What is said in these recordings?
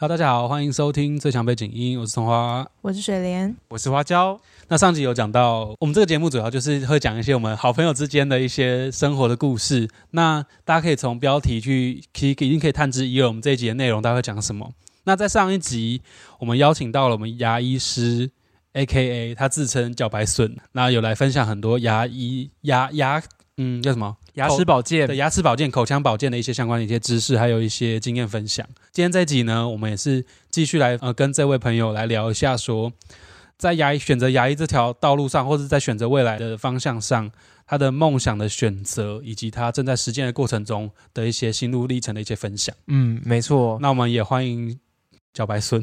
Hello，大家好，欢迎收听最强背景音，我是葱花。我是水莲，我是花椒。那上集有讲到，我们这个节目主要就是会讲一些我们好朋友之间的一些生活的故事。那大家可以从标题去，可以一定可以探知一二，我们这一集的内容大概会讲什么。那在上一集，我们邀请到了我们牙医师，A.K.A. 他自称脚白笋，那有来分享很多牙医牙牙嗯叫什么牙齿保健的牙齿保健、口腔保健的一些相关的一些知识，还有一些经验分享。今天这一集呢，我们也是继续来呃跟这位朋友来聊一下，说在牙医选择牙医这条道路上，或者在选择未来的方向上，他的梦想的选择，以及他正在实践的过程中的一些心路历程的一些分享。嗯，没错。那我们也欢迎小白孙，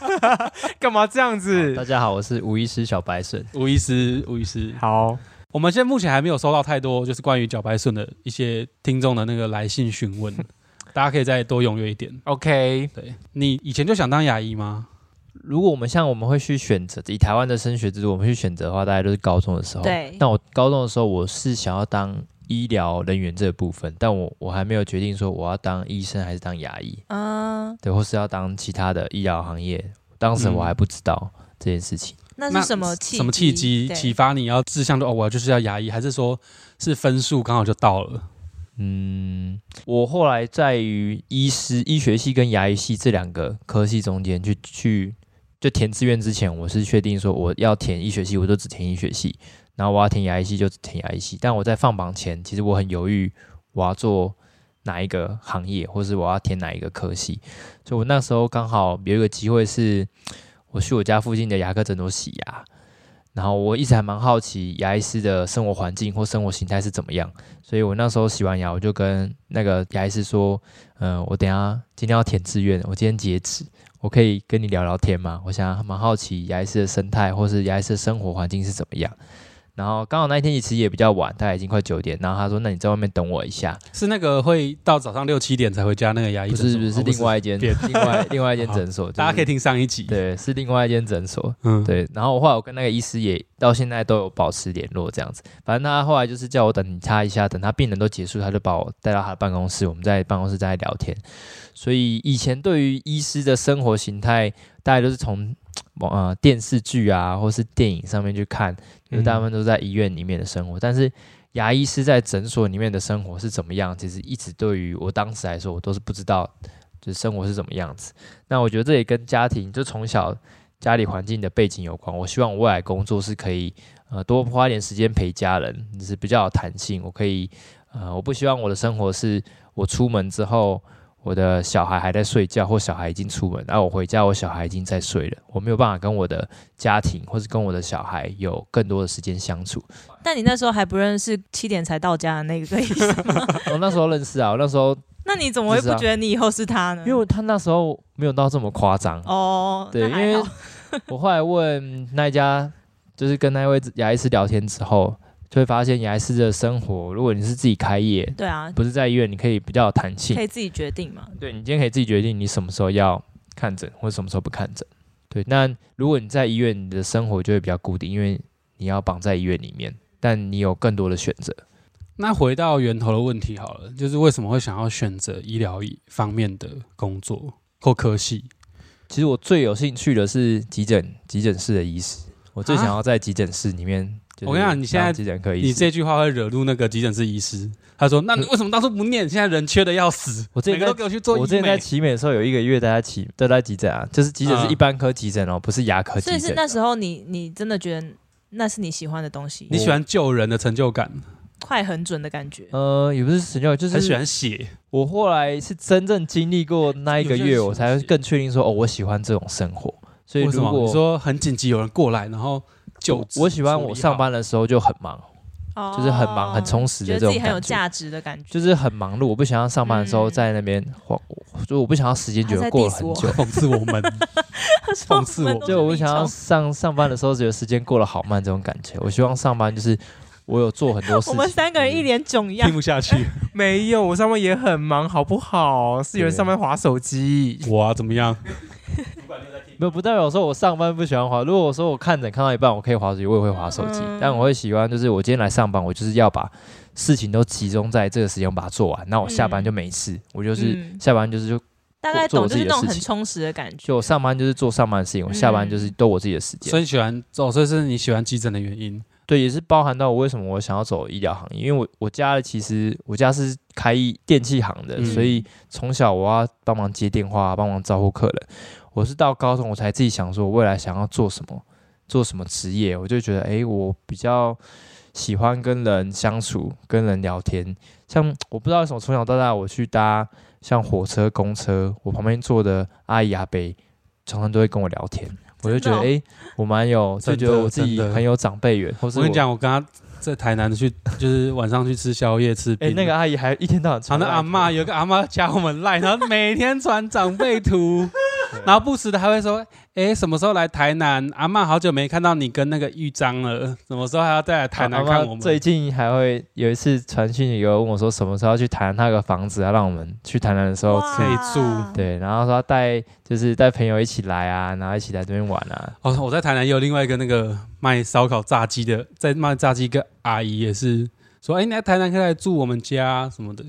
干嘛这样子？大家好，我是吴医师小白笋。吴医师，吴医师，好。我们现在目前还没有收到太多，就是关于脚白笋的一些听众的那个来信询问，大家可以再多踊跃一点。OK，对你以前就想当牙医吗？如果我们像我们会去选择以台湾的升学制度，我们去选择的话，大概都是高中的时候。对但我高中的时候，我是想要当医疗人员这个部分，但我我还没有决定说我要当医生还是当牙医，嗯，对，或是要当其他的医疗行业。当时我还不知道这件事情。那是什么契什么契机启发你要志向就哦，我就是要牙医，还是说是分数刚好就到了？嗯，我后来在于医师、医学系跟牙医系这两个科系中间去去就填志愿之前，我是确定说我要填医学系，我就只填医学系；然后我要填牙医系，就只填牙医系。但我在放榜前，其实我很犹豫，我要做哪一个行业，或是我要填哪一个科系。所以我那时候刚好有一个机会是，我去我家附近的牙科诊所洗牙。然后我一直还蛮好奇牙医师的生活环境或生活形态是怎么样，所以我那时候洗完牙，我就跟那个牙医师说，嗯、我等下今天要填志愿，我今天截止，我可以跟你聊聊天吗？我想蛮好奇牙医师的生态或是牙医师的生活环境是怎么样。然后刚好那一天其实也比较晚，大概已经快九点。然后他说：“那你在外面等我一下。是那个会到早上六七点才回家那个牙”医不？是不是，另外一间别另外另外一间好诊所，大家可以听。听上一集。，对，是另外一间诊所。嗯，对，然后后来我跟那个医师也到现在都有保持联络，这样子。反正他后来就是叫我等他一下，等他病人都结束，他就把我带到他的办公室，我们在办公室在聊天。所以以前对于医师的生活形态，大概都是从呃电视剧啊，或是电影上面去看，就是大部分都在医院里面的生活。但是牙医师在诊所里面的生活是怎么样，其实一直对于我当时来说，我都是不知道，就是生活是怎么样子。那我觉得这也跟家庭，就从小家里环境的背景有关。我希望我未来工作是可以呃多花一点时间陪家人，就是比较有弹性。我可以呃，我不希望我的生活是我出门之后。我的小孩还在睡觉，或小孩已经出门，然后我回家，我小孩已经在睡了，我没有办法跟我的家庭或是跟我的小孩有更多的时间相处。但你那时候还不认识七点才到家的那个医生吗？我那时候认识啊，我那时候 那你怎么会不觉得你以后是他呢？因为他那时候没有到这么夸张，哦，对，因为我后来问那一家，就是跟那位牙医师聊天之后，就会发现牙医师的生活，如果你是自己开业，对啊，不是在医院，你可以比较有弹性可。以自己决定嘛。对你今天可以自己决定你什么时候要看诊，或者什么时候不看诊。对，那如果你在医院，你的生活就会比较固定，因为你要绑在医院里面，但你有更多的选择。那回到源头的问题好了，就是为什么会想要选择医疗方面的工作或科系？其实我最有兴趣的是急诊急诊室的医师，我最啊想要在急诊室里面就是我跟你讲你现在当急诊科医，你这句话会惹怒那个急诊室医师。他说：“那你为什么当初不念？现在人缺的要死，我之前在每个都给我去做我之前在美。奇美的时候，有一个月都在奇都在急诊啊，就是急诊是嗯一般科急诊哦，不是牙科急诊。所以是那时候你你真的觉得那是你喜欢的东西，你喜欢救人的成就感，快很准的感觉。呃，也不是神教，就是很喜欢写。我后来是真正经历过那一个月，我才会更确定说，哦，我喜欢这种生活。所以为什么？如果你说很紧急，有人过来，然后救我我喜欢我上班的时候就很忙，哦就是很忙很充实的这种感觉很有价值的感觉。就是很忙碌。我不想要上班的时候嗯在那边晃，就我不想要时间觉得过了很久。讽刺我们，讽刺我就我不想要上上班的时候觉得时间过得好慢这种感觉。我希望上班就是我有做很多事情我。们三个人一脸囧样听。不下去。没有，我上班也很忙，好不好？是有人上班划手机。我啊，怎么样？没有不代表说我上班不喜欢滑。如果我说我看诊看到一半，我可以滑手机，我也会划手机。嗯但我会喜欢，就是我今天来上班，我就是要把事情都集中在这个时间，我把它做完。那我下班就没事，我就是嗯下班就是就大概懂，做我就是那种自己的事情。很充实的感觉。就我上班就是做上班的事情，我下班就是都我自己的时间。所以你喜欢哦，所以是你喜欢急诊的原因。对，也是包含到我为什么我想要走医疗行业，因为我我家其实我家是开电器行的，嗯所以从小我要帮忙接电话，帮忙招呼客人。我是到高中我才自己想说，我未来想要做什么，做什么职业，我就觉得，诶，我比较喜欢跟人相处，跟人聊天。像我不知道为什么从小到大我去搭像火车、公车，我旁边坐的阿姨阿伯常常都会跟我聊天，我就觉得，真的哦。诶，我蛮有，就觉得我自己很有长辈缘，或是我跟你讲，我跟他在台南去，就是晚上去吃宵夜吃哎、饼。那个阿姨还一天到晚好，传啊那阿妈有个阿妈加我们赖，然后每天传长辈图，然后不时的还会说，哎，什么时候来台南？阿嬷好久没看到你跟那个玉章了，什么时候还要再来台南看我们？最近还会有一次传讯有问我说什么时候要去谈那个房子要，让我们去台南的时候可以。住对，然后说要带就是带朋友一起来啊，然后一起来这边玩啊。哦，我在台南也有另外一个那个卖烧烤炸鸡的，在卖炸鸡一个阿姨也是说，哎，你来台南可以来住我们家什么的，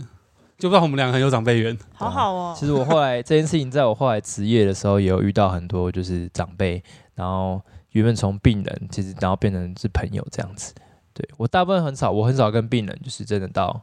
就不知道我们两个很有长辈缘。好好哦。其实我后来这件事情，在我后来职业的时候，也有遇到很多就是长辈，然后原本从病人，其实然后变成是朋友这样子。对我大部分很少，我很少跟病人就是真的到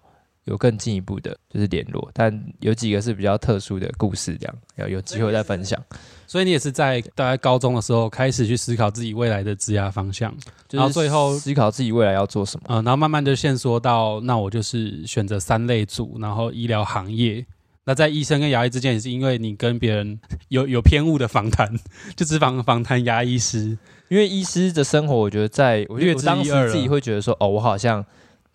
有更进一步的，就是联络。但有几个是比较特殊的故事，这样要有机会再分享。所以你也是在大概高中的时候开始去思考自己未来的职业方向，然后最后思考自己未来要做什么。嗯、然后慢慢就线索到，那我就是选择三类组，然后医疗行业。那在医生跟牙医之间，也是因为你跟别人有有偏误的访谈，就只访访谈牙医师，因为医师的生活，我觉得在我略我当时自己会觉得说，哦，我好像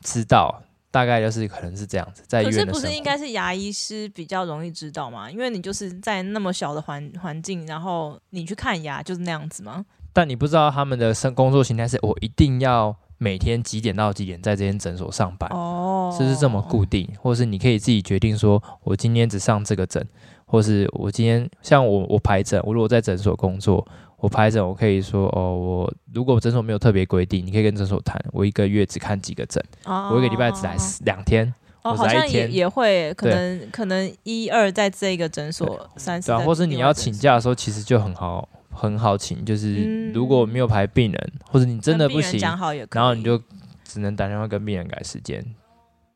知道，大概就是可能是这样子，在医院。不是应该是牙医师比较容易知道吗？因为你就是在那么小的环环境，然后你去看牙就是那样子吗？但你不知道他们的生工作形态是，我一定要每天几点到几点在这间诊所上班，哦，是不是这么固定？或是你可以自己决定说，我今天只上这个诊，或是我今天像我我排诊，我如果在诊所工作，我排诊我可以说哦，我如果诊所没有特别规定，你可以跟诊所谈，我一个月只看几个诊，哦我一个礼拜只来两天，哦，我好像也只来一天。也会，可能可能一二在这个诊所，三四对啊，或是你要请假的时候，其实就很好，很好请。就是嗯如果没有排病人，或者你真的不行，然后你就只能打电话跟病人改时间，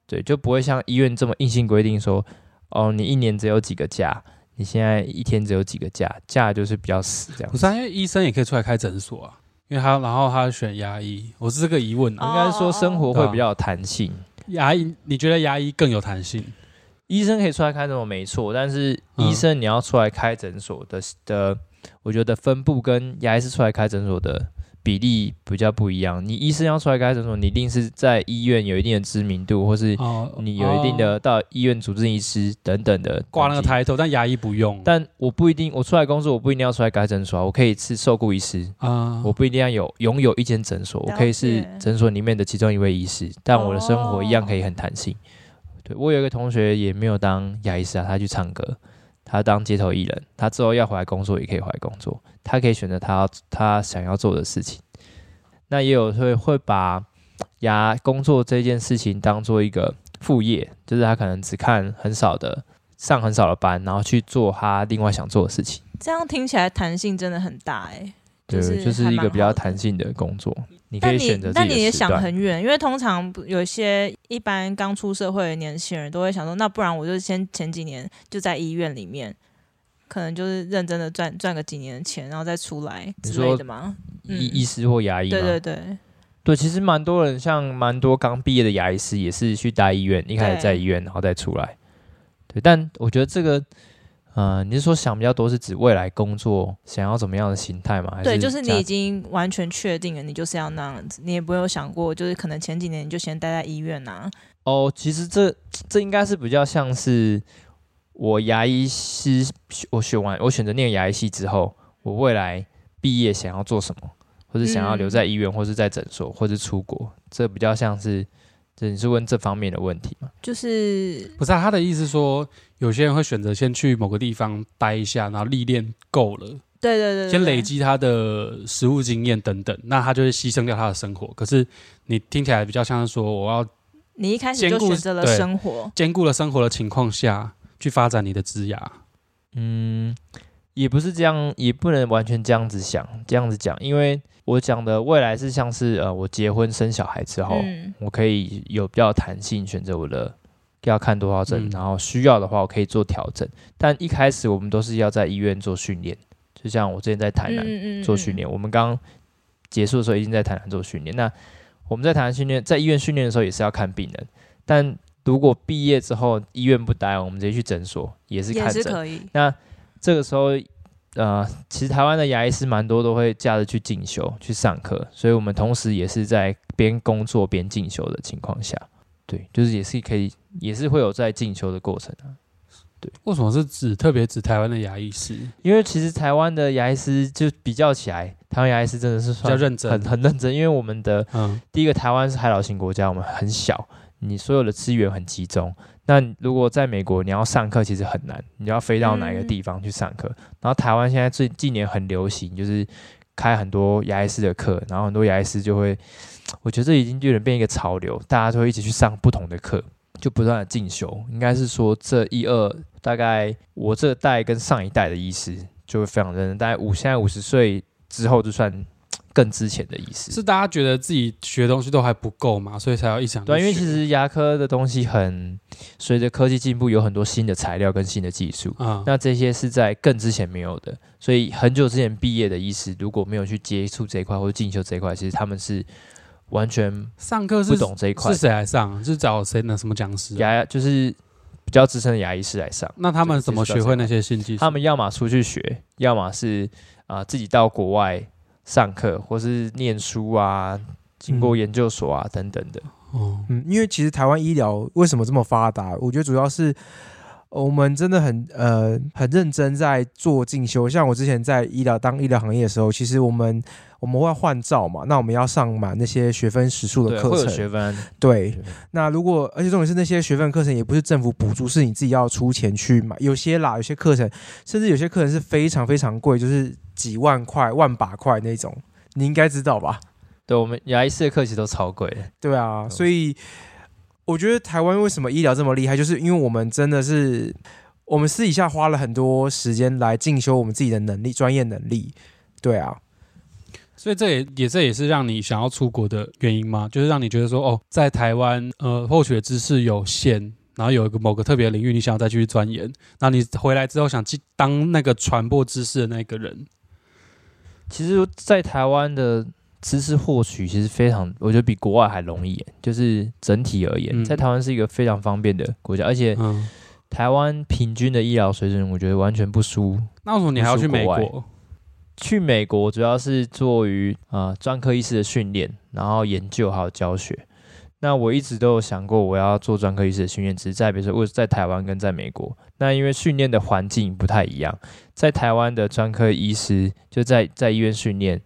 对，就不会像医院这么硬性规定说，哦，你一年只有几个假，你现在一天只有几个假，假就是比较死这样不。是、啊、因为医生也可以出来开诊所啊，因为他然后他选牙医，我是这个疑问啊。应该说生活会比较有弹性，牙医，你觉得牙医更有弹性？医生可以出来开诊所没错，但是嗯医生你要出来开诊所的的，我觉得分布跟牙医是出来开诊所的比例比较不一样。你医生要出来开诊所，你一定是在医院有一定的知名度，或是哦，你有一定的到医院主治医师等等的挂那个抬头但牙医不用。但我不一定，我出来工作，我不一定要出来开诊所啊，我可以是受雇医师，啊，我不一定要有拥有一间诊所，我可以是诊所里面的其中一位医师，但我的生活一样可以很弹性。对我有一个同学也没有当牙医师啊，他去唱歌，他当街头艺人，他之后要回来工作也可以回来工作，他可以选择他他想要做的事情。那也有会会把牙工作这件事情当做一个副业，就是他可能只看很少的上很少的班，然后去做他另外想做的事情。这样听起来弹性真的很大哎、对，就是一个比较弹性的工作，你可以但你选择但你也想。很远，因为通常有一些一般刚出社会的年轻人都会想说，那不然我就先前几年就在医院里面，可能就是认真的赚赚个几年的钱，然后再出来之类的嘛。医医师或牙医对？对对，对，其实蛮多人，像蛮多刚毕业的牙医师也是去大医院，一开始在医院，然后再出来。对，但我觉得这个，呃，你是说想比较多是指未来工作想要怎么样的形态吗？还对，就是你已经完全确定了，你就是要那样子，你也不会有想过，就是可能前几年你就先待在医院啊。哦，其实这这应该是比较像是我牙医师，我选完我选择念牙医系之后，我未来毕业想要做什么，或者想要留在医院，或是在诊所，或是出国，这比较像是，这你是问这方面的问题吗？就是不是啊，他的意思是说，有些人会选择先去某个地方待一下，然后历练够了，对对对对先累对积他的实务经验等等，那他就会牺牲掉他的生活。可是你听起来比较像是说，我要你一开始就选择了生活，兼顾了生活的情况下去发展你的职涯。嗯，也不是这样，也不能完全这样子想，这样子讲，因为我讲的未来是像是呃，我结婚生小孩之后，嗯我可以有比较弹性选择我的要看多少针，嗯然后需要的话我可以做调整。但一开始我们都是要在医院做训练，就像我之前在台南嗯做训练，我们刚结束的时候已经在台南做训练。那我们在台南训练，在医院训练的时候也是要看病人，但如果毕业之后医院不待，我们直接去诊所也是也看诊。是可以。那这个时候，呃，其实台湾的牙医师蛮多都会假日去进修、去上课，所以我们同时也是在边工作边进修的情况下，对，就是也是可以，也是会有在进修的过程啊。为什么是指特别指台湾的牙医师因为其实台湾的牙医师就比较起来，台湾牙医师真的是比较算认真？很很认真，因为我们的嗯，第一个台湾是海岛型国家，我们很小，你所有的资源很集中。那如果在美国你要上课，其实很难，你要飞到哪一个地方去上课？然后台湾现在最近年很流行，就是开很多牙医师的课，然后很多牙医师就会，我觉得这已经有点变一个潮流，大家就会一起去上不同的课，就不断的进修。应该是说这一二大概我这代跟上一代的医师就会非常认真，大概五现在五十岁之后就算更之前的意思，是大家觉得自己学的东西都还不够嘛，所以才要一想对啊，因为其实牙科的东西很随着科技进步，有很多新的材料跟新的技术。啊，那这些是在更之前没有的，所以很久之前毕业的医师，如果没有去接触这一块或者进修这一块，其实他们是完全上课是不懂这一块是。谁来上？是找谁呢？什么讲师啊？牙就是比较资深的牙医师来上，那他们怎么学会那些新技术？他们要么出去学，要么是啊、自己到国外上课，或是念书啊，经过嗯研究所啊、等等的。哦，嗯，因为其实台湾医疗为什么这么发达？我觉得主要是呃我们真的很呃很认真在做进修。像我之前在医疗当医疗行业的时候，其实我们我们会换照嘛，那我们要上满那些学分时数的课程。学分。对，那如果而且重点是那些学分课程也不是政府补助，是你自己要出钱去买。有些啦，有些课程甚至有些课程是非常非常贵，就是几万块、万把块那种，你应该知道吧？对我们牙医师的课其实都超贵的。对啊，所以我觉得台湾为什么医疗这么厉害，就是因为我们真的是我们私底下花了很多时间来进修我们自己的能力、专业能力。对啊，所以这也也这也是让你想要出国的原因吗？就是让你觉得说，哦，在台湾呃获取的知识有限，然后有一个某个特别的领域，你想要再继续钻研，那你回来之后想去当那个传播知识的那个人。其实，在台湾的知识获取其实非常，我觉得比国外还容易。就是整体而言，嗯在台湾是一个非常方便的国家，而且嗯，台湾平均的医疗水准，我觉得完全不输。那为什么你还要去美国？去美国主要是做于啊专科医师的训练，然后研究还有教学。那我一直都有想过我要做专科医师的训练，只是在比如说我在台湾跟在美国，那因为训练的环境不太一样，在台湾的专科医师就在在医院训练，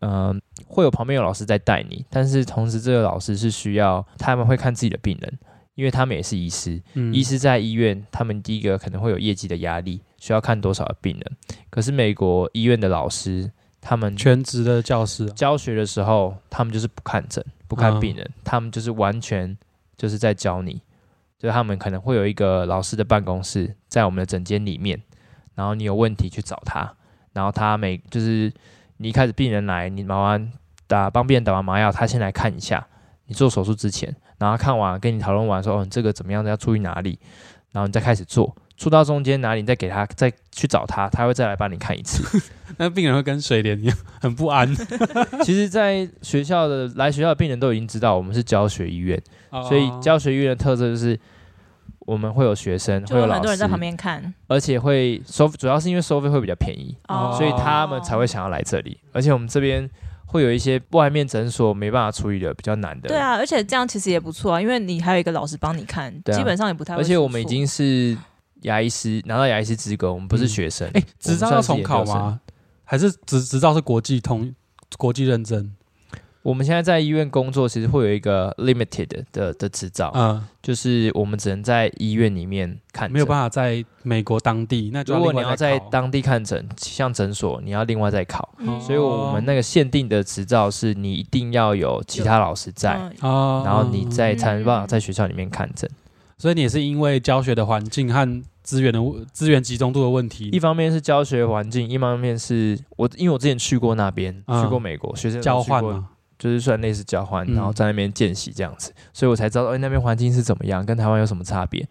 嗯、会有旁边有老师在带你，但是同时这个老师是需要他们会看自己的病人，因为他们也是医师，嗯医师在医院，他们第一个可能会有业绩的压力，需要看多少的病人。可是美国医院的老师，他们全职的教师啊、教学的时候，他们就是不看诊、不看病嗯人，他们就是完全就是在教你。就是他们可能会有一个老师的办公室在我们的诊间里面，然后你有问题去找他，然后他每就是你一开始病人来，你忙完打帮病人打完麻药，他先来看一下，你做手术之前，然后看完跟你讨论完说，哦，你这个怎么样，要注意哪里，然后你再开始做，做到中间哪里，你再给他再去找他，他会再来帮你看一次。那病人会跟水莲一样很不安，其实，在学校的来学校的病人都已经知道我们是教学医院，所以哦教学医院的特色就是我们会有学生，会有有老师很多人在旁，边看，而且会收，主要是因为收费会比较便宜，哦所以他们才会想要来这里。而且我们这边会有一些外面诊所没办法处理的比较难的，对啊，而且这样其实也不错啊，因为你还有一个老师帮你看，啊基本上也不太会而且我们已经是牙医师，拿到牙医师资格，我们不是嗯学生。哎，执照要重考？吗？还是执执照是国际通国际认证？我们现在在医院工作，其实会有一个 limited 的的执照，嗯，就是我们只能在医院里面看诊，没有办法在美国当地，那如果你要在当地看诊，像诊所，你要另外再考。嗯所以我们那个限定的执照是你一定要有其他老师在，然后你再才能办法嗯在学校里面看诊。所以你也是因为教学的环境和资源的资源集中度的问题。一，方面是教学环境，一方面是我因为我之前去过那边，嗯。去过美国，学生交换嘛，嘛，就是算类似交换，嗯然后在那边见习这样子，所以我才知道，哎、那边环境是怎么样，跟台湾有什么差别。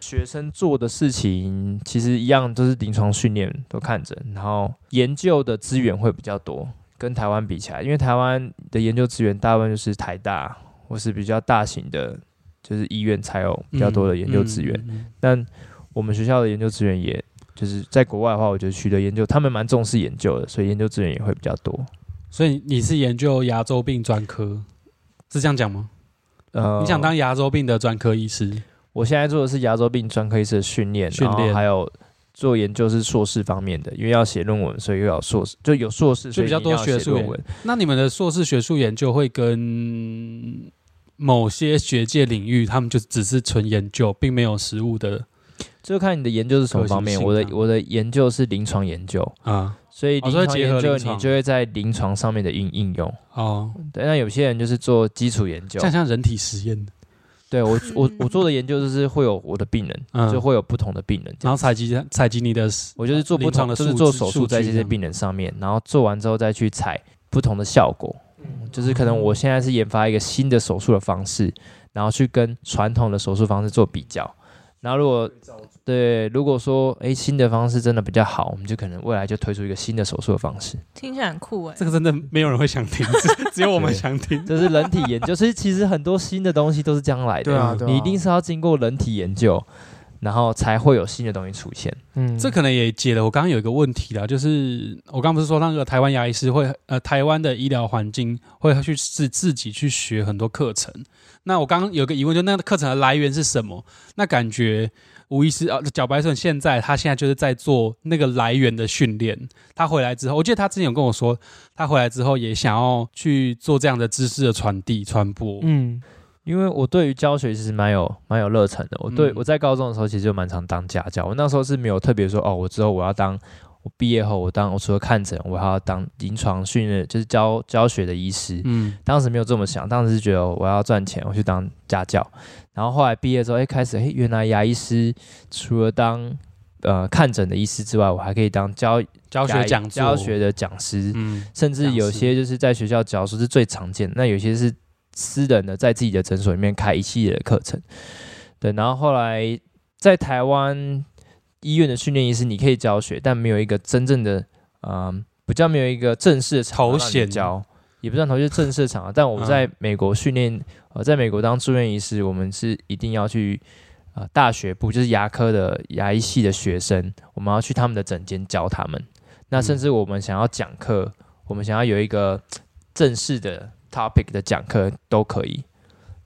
学生做的事情其实一样，都是临床训练都看诊，然后研究的资源会比较多，跟台湾比起来，因为台湾的研究资源大部分就是台大或是比较大型的，就是医院才有比较多的研究资源。嗯。嗯嗯但我们学校的研究资源也，就是在国外的话，我觉得取得研究，他们蛮重视研究的，所以研究资源也会比较多。所以你是研究牙周病专科，是这样讲吗？呃，你想当牙周病的专科医师？我现在做的是牙周病专科医师的训练，训练还有做研究是硕士方面的，因为要写论文，所以又要硕士，就有硕士，所以就比较多学术论文。那你们的硕士学术研究会跟某些学界领域，他们就只是纯研究，并没有实物的就看你的研究是什么方面。我的我的研究是临床研究，啊。所以临床研究你就会在临床上面的应应用。哦，对，那有些人就是做基础研究。像，像人体实验，对我我我做的研究就是会有我的病人，嗯。就会有不同的病人然后采集采集你的，我就是做不同的，临床的就是做手术在这些病人上面，然后做完之后再去采不同的效果。就是可能我现在是研发一个新的手术的方式，然后去跟传统的手术方式做比较。然后如果对，如果说诶新的方式真的比较好，我们就可能未来就推出一个新的手术的方式。听起来很酷哎这。个真的没有人会想听，只 只有我们想听。这是人体研究，所以其实很多新的东西都是这样来的。对啊，对啊，你一定是要经过人体研究，然后才会有新的东西出现。嗯这可能也解了我刚刚有一个问题啦，就是我刚刚不是说那个台湾牙医师会呃台湾的医疗环境会去自自己去学很多课程。那我刚刚有个疑问，就那个课程的来源是什么？那感觉吴医师啊，小白顺现在他现在就是在做那个来源的训练。他回来之后，我记得他之前有跟我说，他回来之后也想要去做这样的知识的传递传播。嗯因为我对于教学其实蛮有蛮有热忱的。我对、嗯我在高中的时候其实就蛮常当家教。我那时候是没有特别说哦，我之后我要当我毕业后我当我除了看诊，我还要当临床训练，就是教教学的医师。嗯当时没有这么想，当时是觉得我要赚钱，我去当家教。然后后来毕业之后，哎，开始哎，原来牙医师除了当呃看诊的医师之外，我还可以当教教学讲教学的讲师。嗯甚至有些就是在学校教书是最常见的，那有些是私人的，在自己的诊所里面开一系列的课程。对，然后后来在台湾医院的训练医师，你可以教学，但没有一个真正的，嗯，比较没有一个正式的头衔教，也不算头衔，就正式的场合。但我们在美国训练，呃，在美国当住院医师，我们是一定要去。呃，大学部就是牙科的牙医系的学生，我们要去他们的诊间教他们。那甚至我们想要讲课，我们想要有一个正式的 topic 的讲课都可以，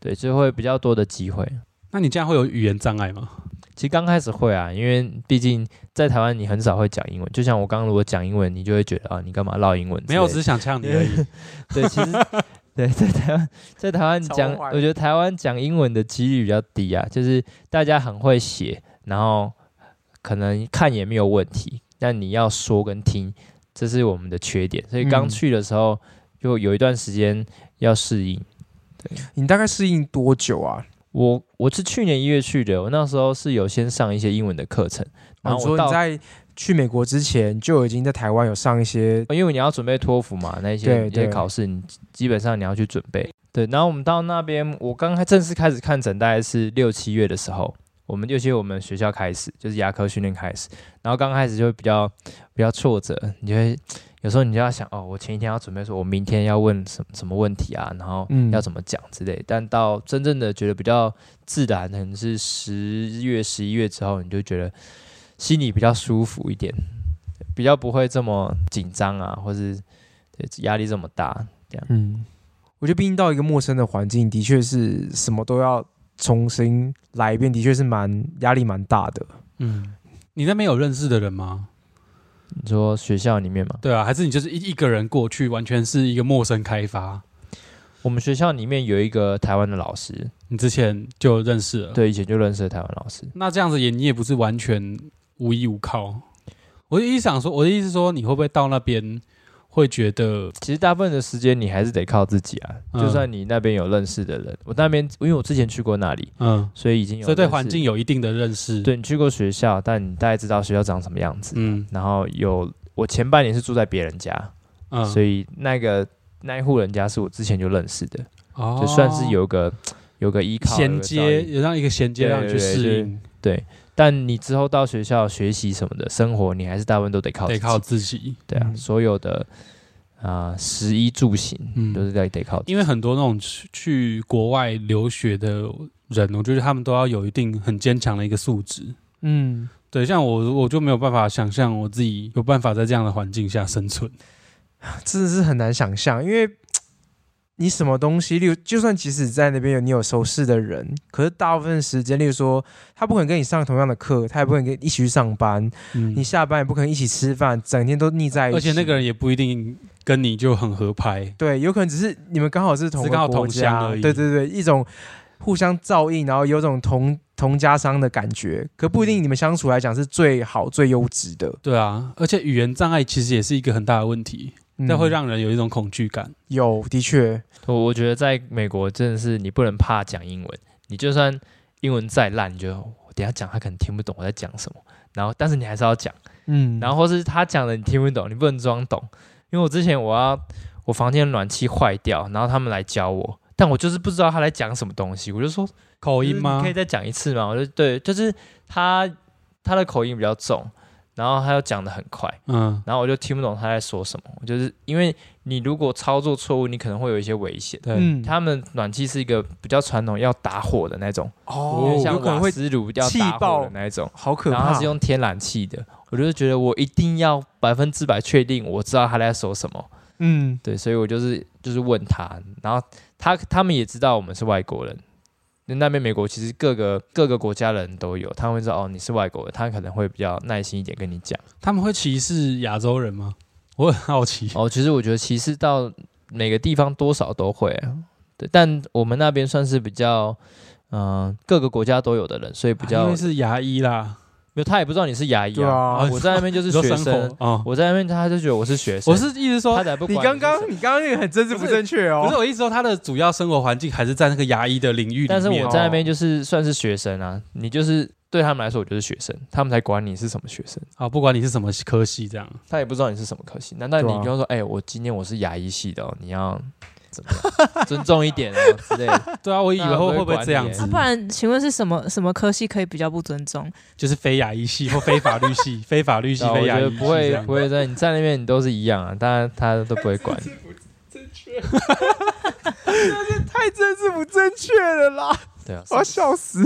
对，就会比较多的机会。那你这样会有语言障碍吗？其实刚开始会啊，因为毕竟在台湾你很少会讲英文，就像我刚刚如果讲英文，你就会觉得啊，你干嘛唠英文？没有，我只是想呛你而已。对，其实 对在台湾，在台湾讲，我觉得台湾讲英文的几率比较低啊，就是大家很会写，然后可能看也没有问题，但你要说跟听，这是我们的缺点。所以刚嗯去的时候，就有一段时间要适应。对你大概适应多久啊？我我是去年一月去的，我那时候是有先上一些英文的课程，然后我到说你在去美国之前就已经在台湾有上一些，因为你要准备托福嘛，那一些对那些考试，你基本上你要去准备。对，然后我们到那边，我刚开正式开始看诊，大概是六七月的时候，我们六七月我们学校开始就是牙科训练开始，然后刚开始就会比较比较挫折，你就会有时候你就要想哦，我前一天要准备说我明天要问什么什么问题啊，然后嗯要怎么讲之类，但到真正的觉得比较自然，可能是十月十一月之后，你就觉得心里比较舒服一点。比较不会这么紧张啊，或是压力这么大，这样。嗯，我觉得毕竟到一个陌生的环境，的确是什么都要重新来一遍，的确是蛮压力蛮大的。嗯，你那边有认识的人吗？你说学校里面嘛，对啊，还是你就是一一个人过去，完全是一个陌生开发？我们学校里面有一个台湾的老师，你之前就认识了，，对，以前就认识的台湾老师。那这样子也你也不是完全无依无靠。我的意思想说，我的意思说，你会不会到那边会觉得其实大部分的时间你还是得靠自己啊。嗯。就算你那边有认识的人，我那边因为我之前去过那里，嗯，所以已经有所以对环境有一定的认识。，对你去过学校，但你大概知道学校长什么样子。嗯。然后有我前半年是住在别人家，嗯，所以那个那一户人家是我之前就认识的，哦。就算是有个有个依靠衔接，有让一个衔接对让你去适应，对。但你之后到学校学习什么的生活，你还是大部分都得靠自己得靠自己。对啊，嗯所有的啊、食衣住行，嗯都是在得靠自己。因为很多那种去去国外留学的人，我觉得他们都要有一定很坚强的一个素质。嗯，对，像我我就没有办法想象我自己有办法在这样的环境下生存。真的是很难想象，因为你什么东西，例如就算即使在那边有你有熟识的人，可是大部分时间，例如说他不可能跟你上同样的课，他也不可能跟你一起去上班，嗯。你下班也不可能一起吃饭，整天都腻在一起。而且那个人也不一定跟你就很合拍。对，有可能只是你们刚好是同个国是刚好同乡家而已对对对，一种互相照应，然后有种同同家商的感觉，可不一定你们相处来讲是最好最优质的，对啊，而且语言障碍其实也是一个很大的问题，嗯那、会让人有一种恐惧感。有的确，我我觉得在美国真的是你不能怕讲英文，你就算英文再烂，你就我等下讲他可能听不懂我在讲什么，然后但是你还是要讲，嗯，然后或是他讲的你听不懂，你不能装懂，因为我之前我要我房间的暖气坏掉，然后他们来教我，但我就是不知道他在讲什么东西，我就说口音吗你可以？再讲一次吗？我就对，就是他他的口音比较重，然后他又讲的很快，嗯，然后我就听不懂他在说什么。我就是因为你如果操作错误，你可能会有一些危险。对，嗯，他们暖气是一个比较传统，要打火的那种，哦有可能会斯炉要气打火爆的那一种，好可怕然后它，是用天然气的。我就是觉得我一定要百分之百确定我知道他在说什么，嗯对，所以我就是就是问他，然后他他们也知道我们是外国人。那边美国其实各个各个国家的人都有，他们会知道哦你是外国人，他可能会比较耐心一点跟你讲。他们会歧视亚洲人吗？我很好奇。哦，其实我觉得歧视到每个地方多少都会、啊，对，但我们那边算是比较，嗯、各个国家都有的人，所以比较因较为是牙医啦，没有，他也不知道你是牙医对啊我在那边就是学生，活哦。我在那边他就觉得我是学生，我是意思说他，才不你管你刚刚你刚刚那个很政治不正确哦，不是我意思说，他的主要生活环境还是在那个牙医的领域里面。但是我在那边哦就是算是学生啊，你就是对他们来说我就是学生，他们才管你是什么学生，啊，不管你是什么科系，这样他也不知道你是什么科系。难道你跟他说，哎、我今天我是牙医系的、哦，你要怎么尊重一点啊 之类的？对啊，我以为会会会不会这样子啊，？不然请问是什么什么科系可以比较不尊重？就是非牙医系或非法律系、非法律系、非牙医系不会不会在你在那边你都是一样啊，当然他都不会管你。太政治不正确了啦，对啊，我要笑死。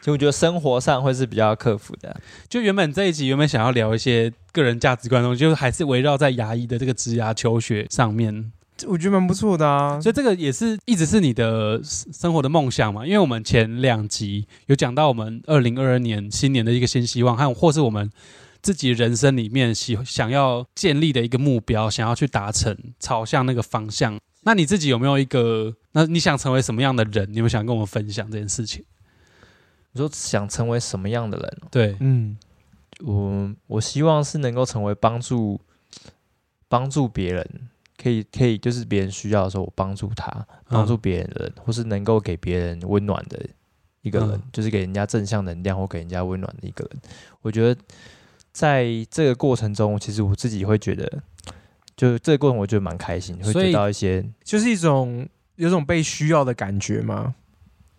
其实我觉得生活上会是比较克服的啊。就原本这一集原本想要聊一些个人价值观的东西，就是还是围绕在牙医的这个职涯求学上面，我觉得蛮不错的啊，所以这个也是一直是你的生活的梦想嘛。因为我们前两集有讲到我们二零二二年新年的一个新希望，还有或是我们自己人生里面喜想要建立的一个目标，想要去达成，朝向那个方向。那你自己有没有一个？那你想成为什么样的人？你有没有想跟我们分享这件事情？你说想成为什么样的人哦？对，嗯我我希望是能够成为帮助帮助别人，可以可以就是别人需要的时候我帮助他，帮助别人的人，或是能够给别人温暖的一个人，嗯就是给人家正向能量或给人家温暖的一个人。我觉得在这个过程中，其实我自己会觉得，就这个过程我觉得蛮开心，会得到一些就是一种有种被需要的感觉吗？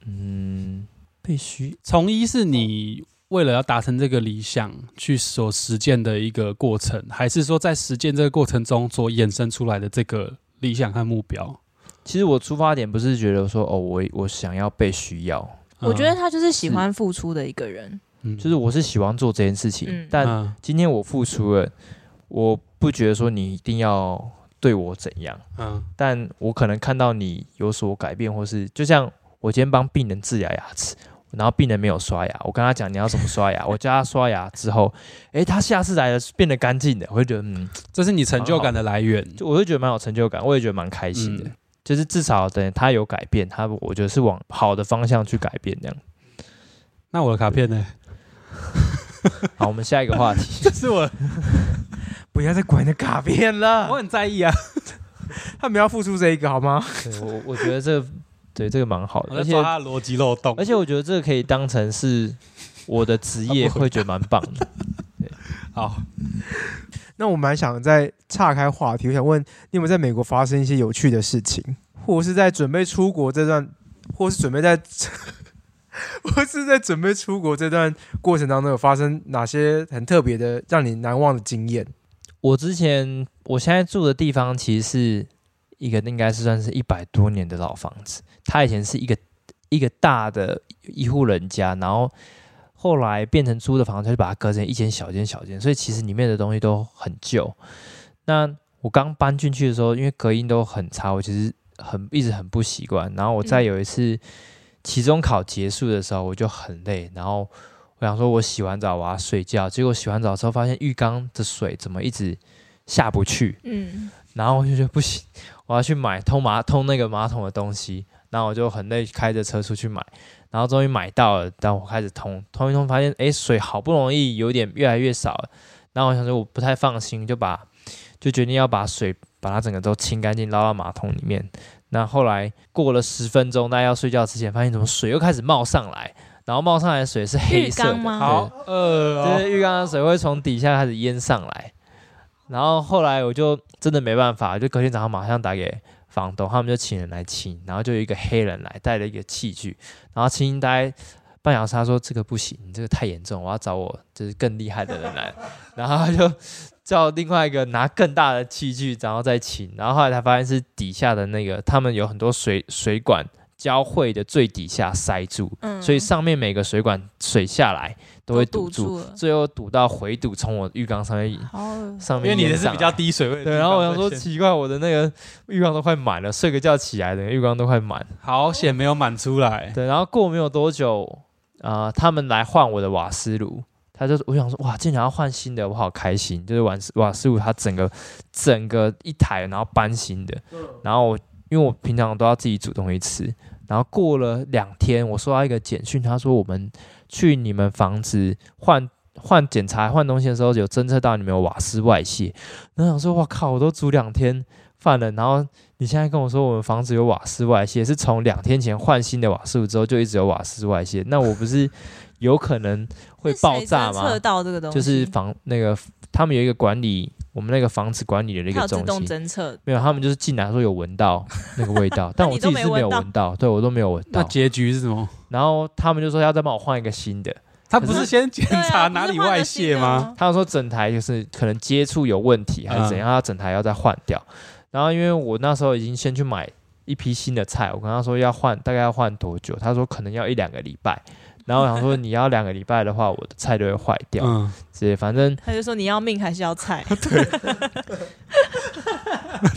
嗯被需从一是你为了要达成这个理想去所实践的一个过程，还是说在实践这个过程中所衍生出来的这个理想和目标？其实我出发点不是觉得说哦，我我想要被需要，我觉得他就是喜欢付出的一个人。嗯，就是我是喜欢做这件事情，嗯。但嗯。今天我付出了，我不觉得说你一定要对我怎样，嗯。但我可能看到你有所改变，或是就像我今天帮病人治疗牙齿，然后病人没有刷牙，我跟他讲你要怎么刷牙，我教他刷牙之后，诶，他下次来了变得干净的，我就觉得嗯，这是你成就感的来源。就我就觉得蛮有成就感，我也觉得蛮开心的。嗯就是至少等他有改变，他我觉得是往好的方向去改变这样。那我的卡片呢？好，我们下一个话题。这是我不要再管你的卡片了我，很在意啊，他们要付出这一个好吗？我我觉得这个对这个蛮好的，而且抓他逻辑漏洞。而且我觉得这个可以当成是我的职 业，会觉得蛮棒的。好，那我蛮想再岔开话题，我想问你有没有在美国发生一些有趣的事情，或是在准备出国这段，或是准备在，或是在准备出国这段过程当中有发生哪些很特别的、让你难忘的经验？我之前我现在住的地方其实是一个应该是算是一百多年的老房子，它以前是一个一个大的一户人家，然后后来变成租的房子，就把它隔成一间小间小间，所以其实里面的东西都很旧。那我刚搬进去的时候，因为隔音都很差，我其实很一直很不习惯。然后我在有一次期中考结束的时候，我就很累，然后我想说我洗完澡我要睡觉，结果洗完澡之后发现浴缸的水怎么一直下不去，嗯，然后我就觉得不行，我要去买通马通那个马桶的东西，然后我就很累，开着车出去买，然后终于买到了，但我开始通通一通，发现哎水好不容易有点越来越少了，然后我想说我不太放心，就把就决定要把水把它整个都清干净，捞到马桶里面。那后来过了十分钟，大家要睡觉之前，发现怎么水又开始冒上来，然后冒上来的水是黑色的，浴缸吗好对饿哦，就是浴缸的水会从底下开始淹上来，然后后来我就真的没办法，就隔天早上马上打给房东，他们就请人来清，然后就有一个黑人来带了一个器具，然后清大概半小时，他说这个不行，你这个太严重，我要找我就是更厉害的人来，然后他就叫另外一个拿更大的器具，然后再清，然后后来才发现是底下的那个他们有很多水水管交汇的最底下塞住，嗯。所以上面每个水管水下来都会堵住，住，最后堵到回堵从我浴缸上面上因为你的是比较低水位。对，然后我想说奇怪，我的那个浴缸都快满了，睡个觉起来，的浴缸都快满。好险没有满出来。对，然后过没有多久，啊，他们来换我的瓦斯炉，他就我想说哇，竟然要换新的，我好开心。就是瓦斯瓦斯炉，它整个整个一台，然后搬新的，然后我因为我平常都要自己煮东西吃，然后过了两天，我收到一个简讯，他说我们去你们房子换。换检查换东西的时候，有侦测到你们有瓦斯外泄，然后想说，我靠，我都煮两天饭了，然后你现在跟我说我们房子有瓦斯外泄，是从两天前换新的瓦斯炉之后就一直有瓦斯外泄，那我不是有可能会爆炸吗是谁侦测？到这个东西，就是房那个他们有一个管理我们那个房子管理的那个中心，侦测，没有，他们就是进来说有闻到那个味道，但我自己是没有闻到，对我都没有闻到。那结局是什么？然后他们就说要再帮我换一个新的，他不是先检查哪里外泄吗？？他说整台就是可能接触有问题还是怎样，他整台要再换掉。然后因为我那时候已经先去买一批新的菜，我跟他说要换，大概要换多久？他说可能要一两个礼拜。然后我想说你要两个礼拜的话，我的菜就会坏掉。嗯，直接反正他就说你要命还是要菜？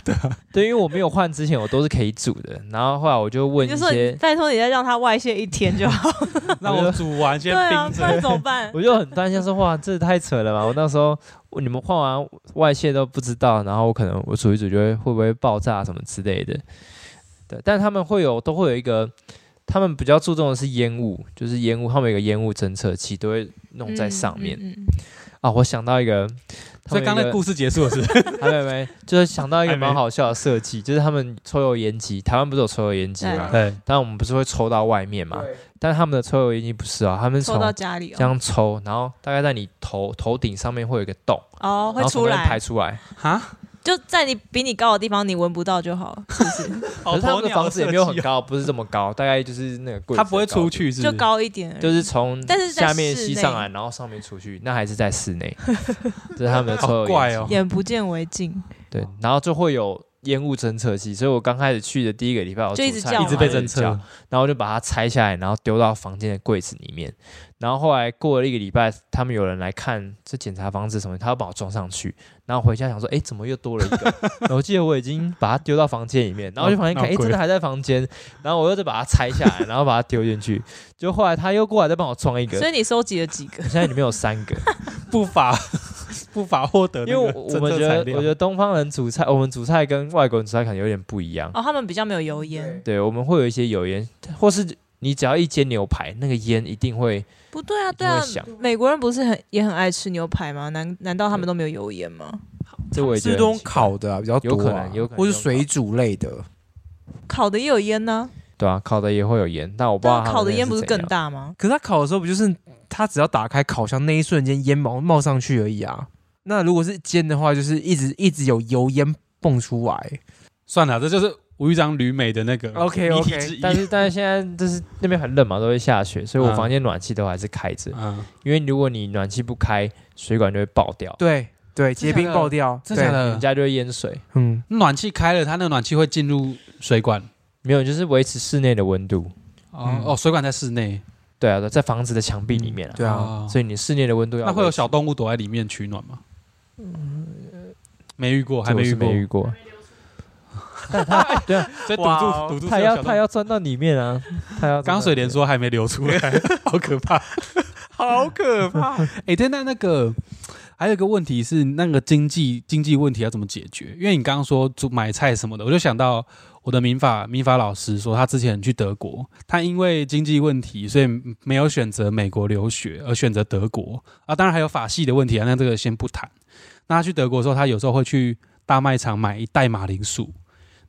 对，对因为我没有换之前，我都是可以煮的。然后后来我就问你就说一些你，拜托你再让它外泄一天就好。那我煮完先对啊，冰不然着。怎么办？我就很担心说哇，这太扯了吧！我那时候你们换完外泄都不知道，然后我可能我煮一煮就会会不会爆炸什么之类的。对，但他们会有都会有一个，他们比较注重的是烟雾，就是烟雾，他们有一个烟雾侦测器都会弄在上面、嗯嗯嗯啊。我想到一个，所以刚才故事结束了是不是？还 没没，就是想到一个蛮好笑的设计，就是他们抽油烟机，台湾不是有抽油烟机吗？对，但我们不是会抽到外面嘛？但他们的抽油烟机不是啊，他们抽从到家里哦，这样抽，然后大概在你头头顶上面会有一个洞，哦会出然后从那边排，出来。哈，就在你比你高的地方，你闻不到就好，是不是？可是他们的房子也没有很高，不是这么高，大概就是那个柜子它不会出去是不？就高一点而已，就是从但是下面吸上来，然后上面出去，那还是在室内。这是他们的抽油好怪哦烟机。眼不见为净。对，然后就会有烟雾侦测器，所以我刚开始去的第一个礼拜，我就一直被侦测。然后我就把它拆下来，然后丢到房间的柜子里面。然后后来过了一个礼拜，他们有人来看，这检查房子什么，他要把我装上去。然后回家想说，哎，怎么又多了一个？然后我记得我已经把它丢到房间里面，然后我就发现看，哎，真的还在房间。然后我又再把它拆下来，然后把它丢进去。就后来他又过来再帮我装一个，所以你收集了几个？现在里面有三个。不法 不法获得因为我我们觉得，我觉得东方人煮菜，我们煮菜跟外国人煮菜可能有点不一样。哦，他们比较没有油烟。对，我们会有一些油烟，或是你只要一煎牛排，那个烟一定会不对啊，对啊美国人不是很也很爱吃牛排吗？难难道他们都没有油烟吗？这我也觉是不是都用得很奇怪烤的啊比较多、啊，有可能有可能或是水煮类的。烤的也有烟呢、对啊，烤的也会有烟，但我不知道烤的烟不是？更大吗？可是它烤的时候不就是它只要打开烤箱那一瞬间烟冒冒上去而已啊？那如果是煎的话，就是一直一直有油烟蹦出来。算了，这就是吴玉章旅美的那个之一。但是但是现在就是那边很冷嘛，都会下雪，所以我嗯房间暖气都还是开着，嗯，因为如果你暖气不开，水管就会爆掉，对对，结冰爆掉，对真的你们家就会淹水。嗯，暖气开了，它那个暖气会进入水管。没有，就是维持室内的温度。哦、嗯。哦，水管在室内，对啊，在房子的墙壁里面啊，对啊，哦。所以你室内的温度要那会有小动物躲在里面取暖吗？没遇过，还没遇过，没遇过。但他对啊，所以堵住堵住他。要他要钻到里面啊，他要刚刚水莲说还没流出来，好可怕。好可怕。哎、对，那那个还有一个问题是，那个经济经济问题要怎么解决？因为你刚刚说煮买菜什么的，我就想到我的民法民法老师说，他之前去德国，他因为经济问题，所以没有选择美国留学，而选择德国啊。当然还有法系的问题啊，那这个先不谈。那他去德国的时候，他有时候会去大卖场买一袋马铃薯，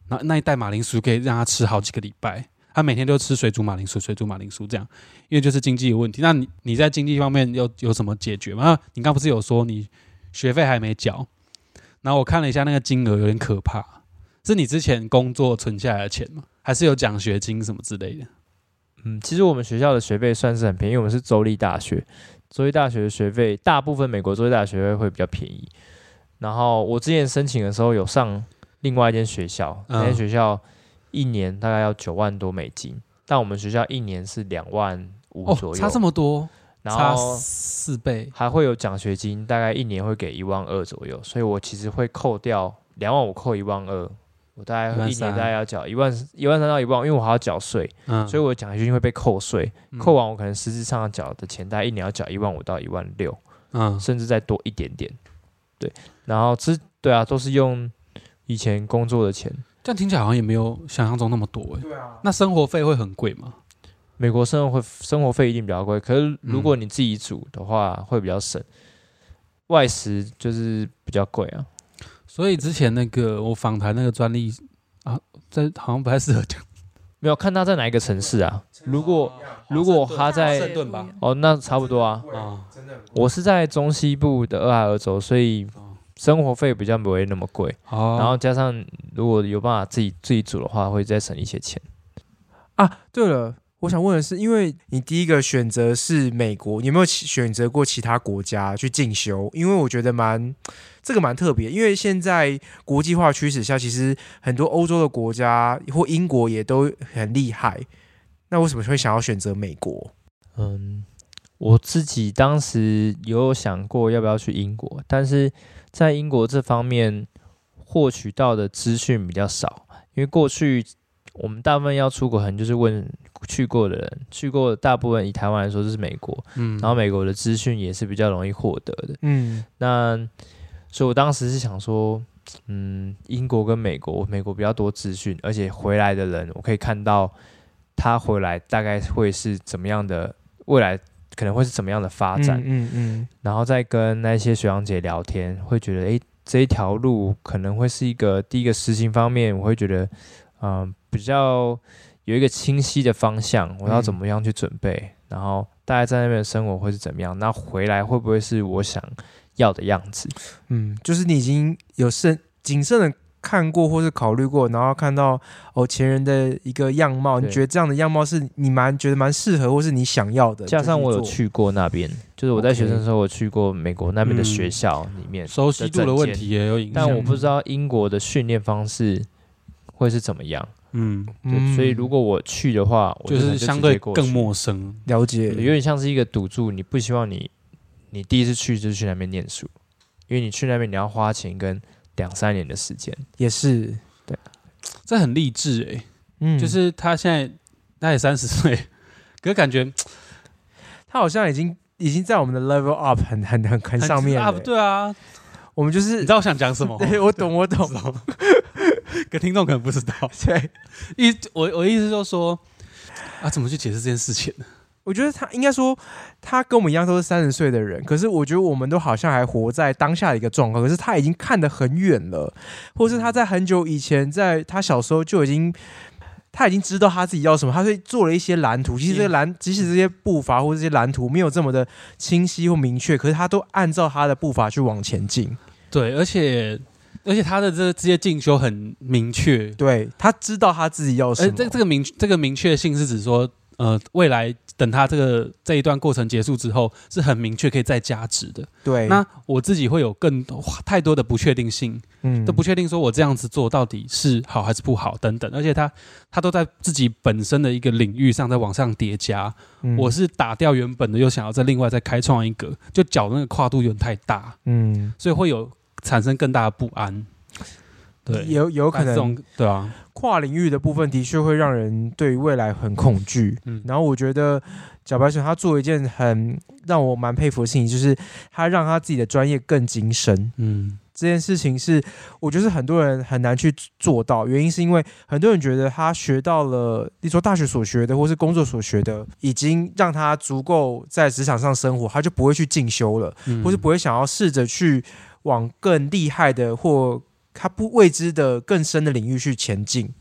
那那一袋马铃薯可以让他吃好几个礼拜。他每天都吃水煮马铃薯，水煮马铃薯这样，因为就是经济有问题。那你你在经济方面有有什么解决吗？你刚不是有说你学费还没缴，然后我看了一下那个金额有点可怕，是你之前工作存下来的钱吗？还是有奖学金什么之类的？嗯，其实我们学校的学费算是很便宜，因为我们是州立大学，州立大学的学费大部分美国州立大学会比较便宜。然后我之前申请的时候有上另外一间学校，嗯。那间学校一年大概要九万多美金，但我们学校一年是两万五左哦，右，差这么多，差然后四倍。还会有奖学金，大概一年会给一万二左右，所以我其实会扣掉两万五扣一万二，我大概一年大概要缴一万一万三到一万，因为我还要缴税，嗯，所以我的奖学金会被扣税，嗯扣完我可能实质上要缴的钱，大概一年要缴一万五到一万六，嗯，甚至再多一点点。对，然后之对啊，都是用以前工作的钱。这样听起来好像也没有想象中那么多哎。对啊，那生活费会很贵吗？美国生活会生活费一定比较贵，可是如果你自己煮的话，会比较省。外食就是比较贵啊。所以之前那个我访谈那个专利啊，这好像不太适合讲。没有看他在哪一个城市啊？如果如果他在圣顿吧哦，那差不多啊。啊，我是在中西部的俄亥俄州，所以生活费比较不会那么贵。哦，然后加上如果有办法自己自己煮的话，会再省一些钱。啊，对了，我想问的是，因为你第一个选择是美国，你有没有选择过其他国家去进修？因为我觉得蛮这个蛮特别，因为现在国际化趋势下，其实很多欧洲的国家或英国也都很厉害。那为什么会想要选择美国？嗯，我自己当时有想过要不要去英国，但是在英国这方面获取到的资讯比较少，因为过去我们大部分要出国，可能就是问去过的人，去过的大部分以台湾来说就是美国，嗯，然后美国的资讯也是比较容易获得的。嗯那所以我当时是想说，嗯，英国跟美国，美国比较多资讯，而且回来的人，我可以看到他回来大概会是怎么样的，未来可能会是怎么样的发展，嗯嗯。然后再跟那些学长姐聊天，会觉得，诶，这一条路可能会是一个第一个实行方面，我会觉得，嗯、比较有一个清晰的方向，我要怎么样去准备，然后大概在那边的生活会是怎么样，那回来会不会是我想要的样子？嗯，就是你已经有慎谨慎的看过或是考虑过，然后看到哦前人的一个样貌，你觉得这样的样貌是你蛮觉得蛮适合或是你想要的，加上我有去过那边，就是我在学生的时候，我去过美国那边的学校里面，熟悉度的问题也有影响。但我不知道英国的训练方式会是怎么样。嗯，对，所以如果我去的话，我就是相对更陌生。了解有点像是一个赌注，你不希望你你第一次去就是去那边念书，因为你去那边你要花钱跟两三年的时间。也是，对这很励志哎、嗯，就是他现在他也三十岁，可是感觉他好像已经已经在我们的 level up 很很很很上面啊，了。对啊，我们就是你知道我想讲什么？对我懂我懂，可听众可能不知道。对，意我我意思就是说啊，怎么去解释这件事情呢？我觉得他应该说，他跟我们一样都是三十岁的人，可是我觉得我们都好像还活在当下的一个状况，可是他已经看得很远了，或是他在很久以前，在他小时候就已经。他已经知道他自己要什么，他会做了一些蓝图。其实这个蓝，即使这些步伐或这些蓝图没有这么的清晰或明确，可是他都按照他的步伐去往前进。对，而且而且他的这这些进修很明确，对他知道他自己要什么。这这个明这个明确性是指说，呃，未来等他这个这一段过程结束之后，是很明确可以再加值的。对，那我自己会有更多太多的不确定性。嗯都不确定说我这样子做到底是好还是不好等等，而且他他都在自己本身的一个领域上在往上叠加。嗯我是打掉原本的，又想要再另外再开创一个，就脚那个跨度有点太大，嗯，所以会有产生更大的不安。对，有有可能对啊，跨领域的部分的确会让人对未来很恐惧。嗯，然后我觉得小白熊他做一件很让我蛮佩服的事情，就是他让他自己的专业更精深。嗯。这件事情是我觉得是很多人很难去做到，原因是因为很多人觉得他学到了，例如说大学所学的或是工作所学的，已经让他足够在职场上生活，他就不会去进修了，嗯。或是不会想要试着去往更厉害的或他不未知的更深的领域去前进。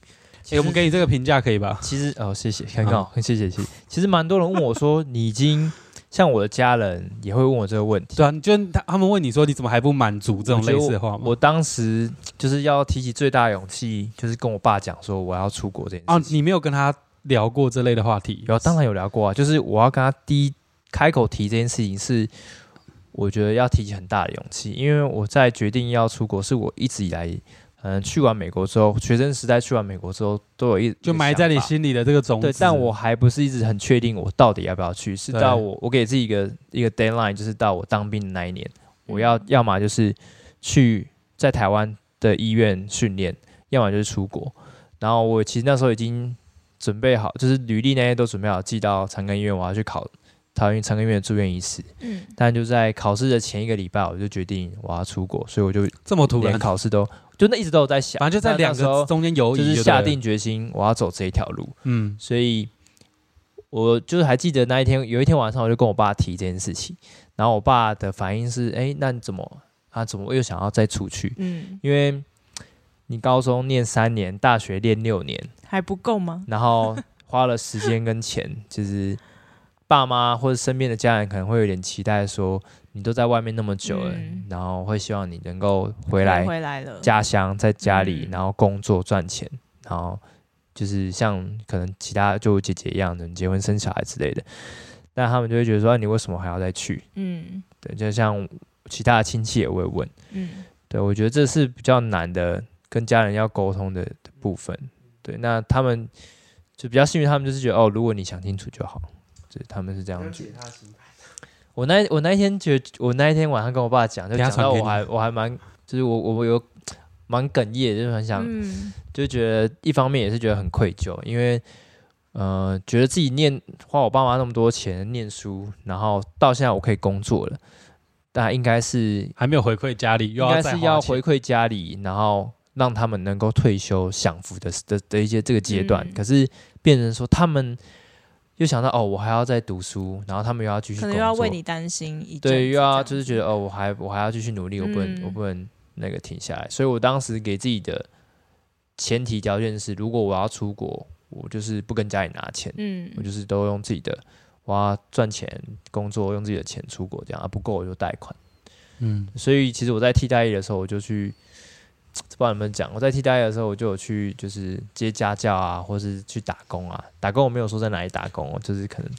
诶我们给你这个评价可以吧？其实哦，谢谢，很好，很谢谢，谢谢。其实蛮多人问我说，你已经像我的家人也会问我这个问题。对啊，就他他们问你说你怎么还不满足这种类似的话吗？我当时就是要提起最大的勇气，就是跟我爸讲说我要出国这件哦事，哦。你没有跟他聊过这类的话题？有，当然有聊过啊，就是我要跟他第一开口提这件事情是，我觉得要提起很大的勇气，因为我在决定要出国，是我一直以来，嗯、去完美国之后，学生时代去完美国之后，都有一就埋在你心里的这个种子。对，但我还不是一直很确定我到底要不要去，是对到我我给自己一个一个 deadline，就是到我当兵的那一年，我要要么就是去在台湾的医院训练，要么就是出国。然后我其实那时候已经准备好，就是履历那些都准备好，寄到长庚医院，我要去考桃园长庚医院的住院医师。嗯，但就在考试的前一个礼拜，我就决定我要出国，所以我就连这么突然，考试都就那一直都有在想，反正就在两个中间游移，就是下定决心我要走这一条路。嗯所以我就是还记得那一天，有一天晚上我就跟我爸提这件事情，然后我爸的反应是：哎、那你怎么啊？怎么又想要再出去？嗯，因为你高中念三年，大学念六年，还不够吗？然后花了时间跟钱，就是爸妈或者身边的家人可能会有点期待说，你都在外面那么久了，嗯。然后会希望你能够回来回来了，家乡，在家里，嗯。然后工作赚钱，然后就是像可能其他就姐姐一样的结婚生小孩之类的，但他们就会觉得说，啊你为什么还要再去？嗯。对，就像其他的亲戚也会问，嗯。对我觉得这是比较难的，跟家人要沟通的的部分。对，那他们就比较幸运，他们就是觉得哦，如果你想清楚就好，对，他们是这样觉得。我那我那一天觉得，我那一天晚上跟我爸讲，就讲到我还我还蛮，就是我我我有蛮哽咽，就是很想，嗯就觉得一方面也是觉得很愧疚，因为呃，觉得自己念花我爸妈那么多钱念书，然后到现在我可以工作了，但应该是还没有回馈家里，又应该是要回馈家里，然后让他们能够退休享福的的的一些这个阶段。嗯可是变成说他们又想到哦，我还要再读书，然后他们又要继续可，能又要为你担心一对，又要就是觉得哦，我还我还要继续努力，我不能、嗯我不能那个停下来。所以我当时给自己的前提条件是，如果我要出国，我就是不跟家里拿钱，嗯我就是都用自己的，我要赚钱工作，用自己的钱出国这样，啊不够我就贷款。嗯所以其实我在替代役的时候，我就去，不知道有没有讲，我在替代役的时候，我就有去就是接家教啊，或是去打工啊。打工我没有说在哪里打工哦，就是可能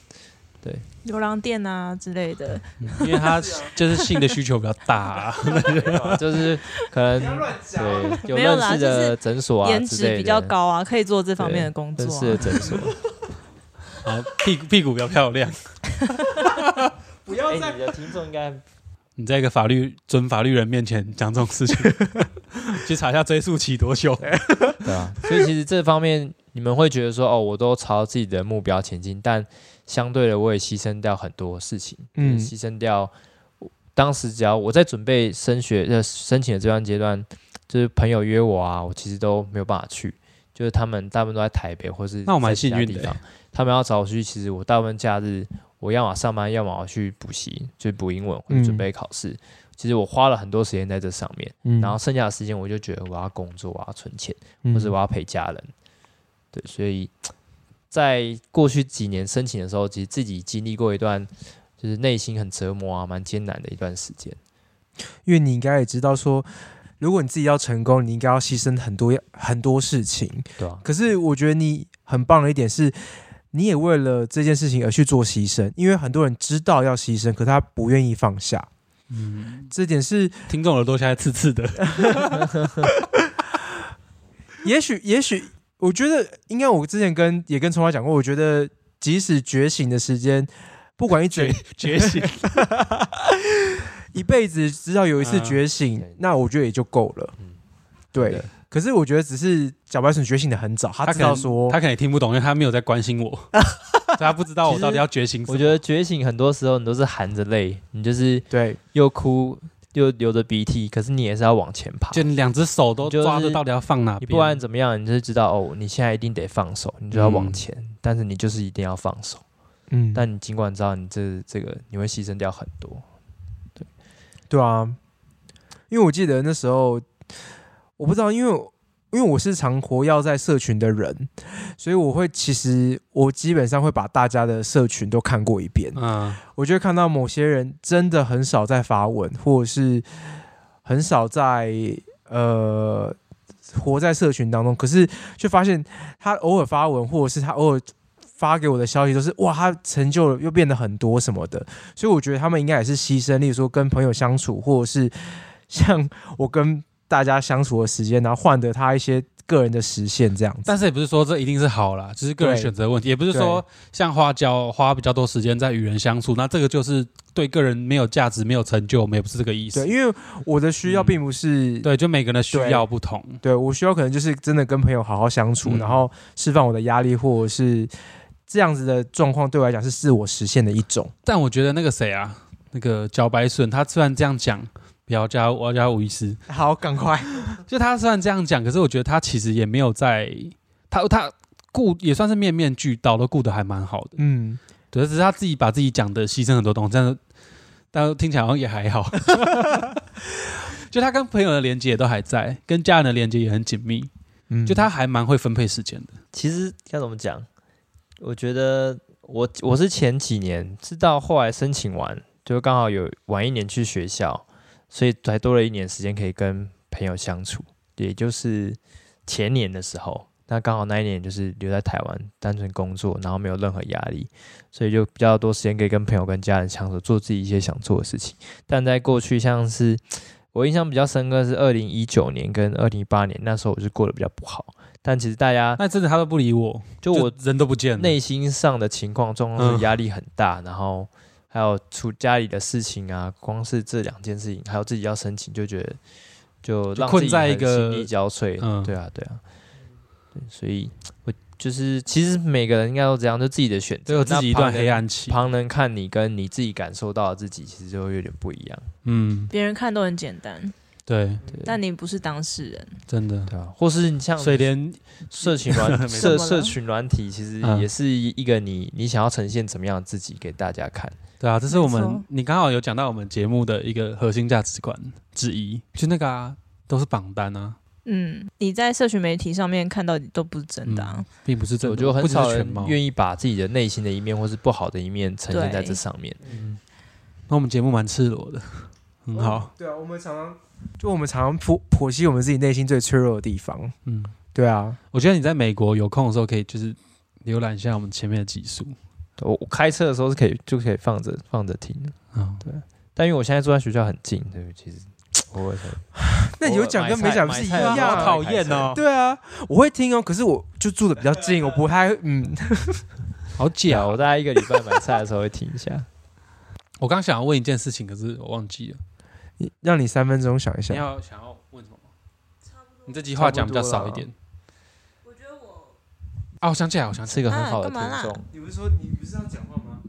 对流浪店啊之类的，因为他就是性的需求比较大、啊，就是可能对有认识的诊所啊颜之类的，值比较高啊，可以做这方面的工作认识的啊。诊所。然后屁股屁股比较漂亮。哎，不要再你的听众应该你在一个法律准法律人面前讲这种事情，去查一下追溯期多久？对啊，所以其实这方面你们会觉得说，哦，我都朝自己的目标前进，但相对的我也牺牲掉很多事情，嗯，嗯牺牲掉。当时只要我在准备升学呃申请的这段阶段，就是朋友约我啊，我其实都没有办法去，就是他们大部分都在台北或是那我蛮幸运的地方，他们要找我去，其实我大部分假日我要么上班，要么我去补习，就是补英文或者准备考试。其实我花了很多时间在这上面，嗯然后剩下的时间我就觉得我要工作，我要存钱，嗯或者我要陪家人。对，所以在过去几年申请的时候，其实自己经历过一段就是内心很折磨啊，蛮艰难的一段时间。因为你应该也知道说，如果你自己要成功，你应该要牺牲很多很多事情。对啊，可是我觉得你很棒的一点是，你也为了这件事情而去做牺牲，因为很多人知道要牺牲，可他不愿意放下。嗯，这点是，听众耳朵现在刺刺的。也许，也许，我觉得应该我之前跟也跟聪华讲过，我觉得即使觉醒的时间，不管一觉觉醒，一辈子，只要有一次嗯觉醒，对。那我觉得也就够了。嗯。对。对，可是我觉得只是小白鼠觉醒的很早，他知他可能道说他可能也听不懂，因为他没有在关心我，所以他不知道我到底要觉醒。我觉得觉醒很多时候你都是含着泪，你就是对，又哭又流着鼻涕，可是你也是要往前爬。就你两只手都抓着，到底要放哪边？你不管怎么样，你就是知道哦，你现在一定得放手，你就要往嗯前，但是你就是一定要放手。嗯，但你尽管知道你这这个你会牺牲掉很多，对对啊，因为我记得那时候，我不知道，因为因为我是常活跃在社群的人，所以我会其实我基本上会把大家的社群都看过一遍，嗯，我就会看到某些人真的很少在发文，或者是很少在呃活在社群当中，可是却发现他偶尔发文，或者是他偶尔发给我的消息都是哇，他成就了又变得很多什么的，所以我觉得他们应该也是牺牲，例如说跟朋友相处，或者是像我跟大家相处的时间，然后换得他一些个人的实现这样子。但是也不是说这一定是好啦，只是个人选择问题，也不是说像花椒花比较多时间在与人相处，那这个就是对个人没有价值、没有成就，我们也不是这个意思。对，因为我的需要嗯并不是对，就每个人的需要不同。对我需要可能就是真的跟朋友好好相处，嗯然后释放我的压力，或者是这样子的状况对我来讲是自我实现的一种。但我觉得那个谁啊，那个茭白笋，他虽然这样讲，不要加我要加吴医师，好，赶快，就他虽然这样讲，可是我觉得他其实也没有在他他顾也算是面面俱到，都顾得还蛮好的。嗯，对，只是他自己把自己讲的牺牲很多东西，但是但听起来好像也还好。就他跟朋友的连接也都还在，跟家人的连接也很紧密，嗯就他还蛮会分配时间的。其实该怎么讲？我觉得我我是前几年是到后来申请完，就刚好有晚一年去学校，所以才多了一年时间可以跟朋友相处。也就是前年的时候，那刚好那一年就是留在台湾，单纯工作，然后没有任何压力，所以就比较多时间可以跟朋友、跟家人相处，做自己一些想做的事情。但在过去，像是我印象比较深刻是二零一九年跟二零一八年，那时候我就过得比较不好。但其实大家那真的他都不理我，就我人都不见了。内心上的情况状况嗯是压力很大，然后还有出家里的事情啊，光是这两件事情，还有自己要申请，就觉得就让自己很在一个心力交瘁。嗯对啊，对啊，对，所以我就是其实每个人应该都这样，就自己的选择，都有自己一段黑暗期。旁人看你跟你自己感受到的自己，其实就会有点不一样。嗯，别人看都很简单，对，对，但你不是当事人。真的。对啊，或是你像所以连社群软 没社社群软体，其实嗯也是一个你你想要呈现怎么样的自己给大家看。对啊，这是我们你刚好有讲到我们节目的一个核心价值观之一，就那个啊，都是榜单啊，嗯，你在社群媒体上面看到的都不是真的、啊嗯并不是真的，我觉得很少人。愿意把自己的内心的一面或是不好的一面呈现在这上面。嗯那我们节目蛮赤裸的，很好。对啊，我们常常就我们常常剖剖析我们自己内心最脆弱的地方。嗯，对啊，我觉得你在美国有空的时候，可以就是浏览一下我们前面的集数。我我开车的时候是可以就可以放着放着听的，嗯，但因为我现在住在学校很近，对，其实偶尔才那你有讲跟没讲不是一样？好讨厌哦，对啊，我会听哦，可是我就住的比较近，我不太嗯。好假。假哦。我大概一个礼拜买菜的时候会听一下。我刚想要问一件事情，可是我忘记了。你让你三分钟想一你。要想要问什么吗？你这句话讲比较少一点。我觉得我，啊，我想起来，我想起是一个很好的听众，你不是说你不是要讲话吗？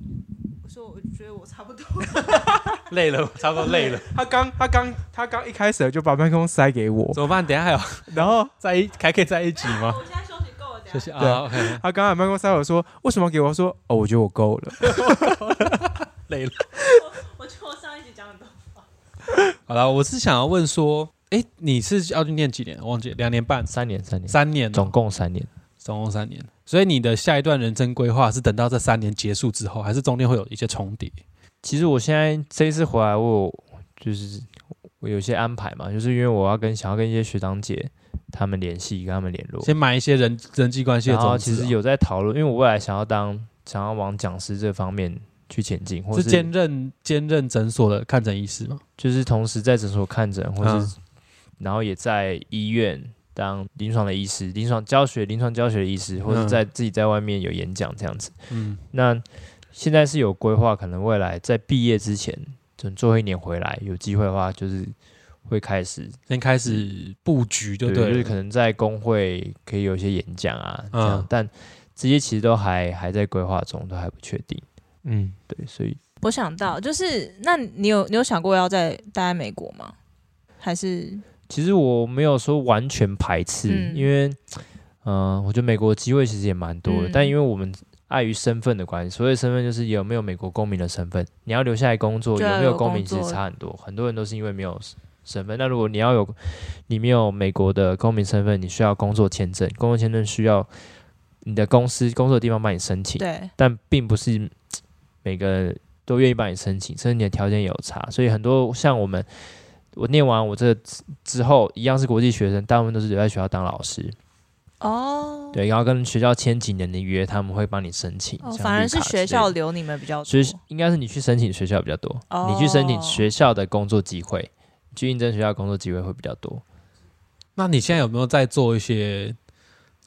我说我觉得我差不多。来，累了，差不多累了，他刚他刚他刚一开始就把麦克风塞给我，怎么办？等一下还有 然后在一还可以在一起吗？我现在休谢谢对啊，OK，他刚刚办公室我说为什么要给我？我说哦，我觉得我够了。累了。我觉得我上一集讲很多。好了，我是想要问说，哎，你是要去念几年？我忘记两年半，三年三年，三年哦，总共三年。总共三年。所以你的下一段人生规划是等到这三年结束之后，还是中间会有一些重叠？其实我现在这一次回来，我有就是我有些安排嘛，就是因为我要跟想要跟一些学长姐他们联系，跟他们联络。先买一些人人际关系的然后种子啊。其实有在讨论，因为我未来想要当想要往讲师这方面去前进，或是是兼任兼任诊所的看诊医师吗？就是同时在诊所看诊，或是、嗯然后也在医院当临床的医师、临床教学、临床教学的医师，或者嗯在自己在外面有演讲这样子。嗯，那现在是有规划，可能未来在毕业之前，就最后一年回来，有机会的话，就是会开始先开始布局就对，对，就是可能在工会可以有一些演讲啊，这样，嗯但这些其实都还还在规划中，都还不确定。嗯，对，所以我想到，就是那你有你有想过要在待在美国吗？还是其实我没有说完全排斥，嗯因为，嗯、我觉得美国机会其实也蛮多的，嗯但因为我们碍于身份的关系，所谓身份就是有没有美国公民的身份，你要留下来工作，就要有没有有公民其实作差很多，很多人都是因为没有身份。那如果你要有，你没有美国的公民身份，你需要工作签证，工作签证需要你的公司工作的地方帮你申请，对但并不是每个人都愿意帮你申请，甚至你的条件也有差，所以很多像我们，我念完我这之之后，一样是国际学生，大部分都是留在学校当老师，哦，对，然后跟学校签几年的约，他们会帮你申请，哦，反而是。学校留你们比较多。学应该是你去申请学校比较多，哦你去申请学校的工作机会，去应征学校工作机会会比较多。那你现在有没有在做一些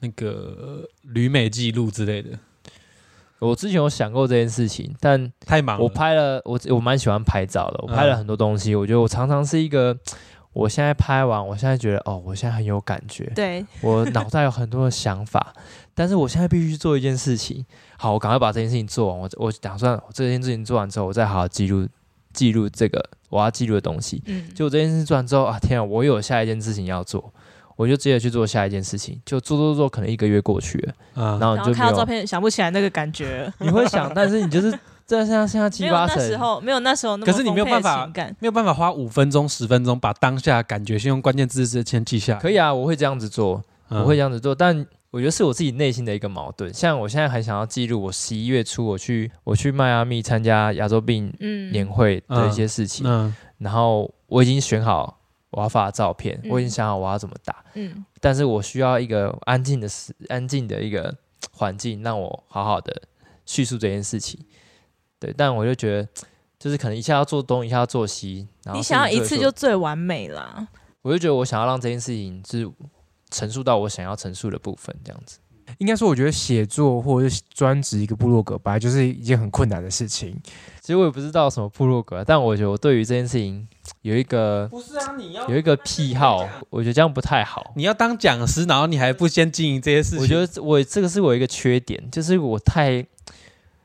那个旅美记录之类的？我之前有想过这件事情，但太忙了，我拍了，我我蛮喜欢拍照的，我拍了嗯很多东西。我觉得我常常是一个，我现在拍完，我现在觉得哦，我现在很有感觉，对，我脑袋有很多的想法，但是我现在必须去做一件事情。好，我赶快把这件事情做完。我我打算我这件事情做完之后，我再好好记录记录这个我要记录的东西。嗯，就这件事做完之后啊，天啊，我有下一件事情要做，我就直接去做下一件事情。就做做做，可能一个月过去了，啊然后你就看到照片想不起来那个感觉，你会想，但是你就是这像像七没有那八成，时候没有那时候那么可是你没有办法。没有办法花五分钟、十分钟把当下感觉先用关键字先记下来。可以啊，我会这样子做，嗯我会这样子做，但我觉得是我自己内心的一个矛盾。像我现在还想要记录我十一月初我去我去迈阿密参加亚洲病嗯，年会的一些事情，嗯然后我已经选好我要发的照片，嗯我已经想好我要怎么打，嗯但是我需要一个安静的时安静的一个环境，让我好好的叙述这件事情。对，但我就觉得。就是可能一下要做东，一下要做西，然后你想要一次就最完美啦。我就觉得我想要让这件事情是陈述到我想要陈述的部分，这样子。应该说，我觉得写作或者是专职一个部落格，本来就是一件很困难的事情。其实我也不知道什么部落格，但我觉得我对于这件事情有一个不是啊，你要有一个癖好，我觉得这样不太好。你要当讲师，然后你还不先经营这些事情，我觉得我这个是我一个缺点，就是我太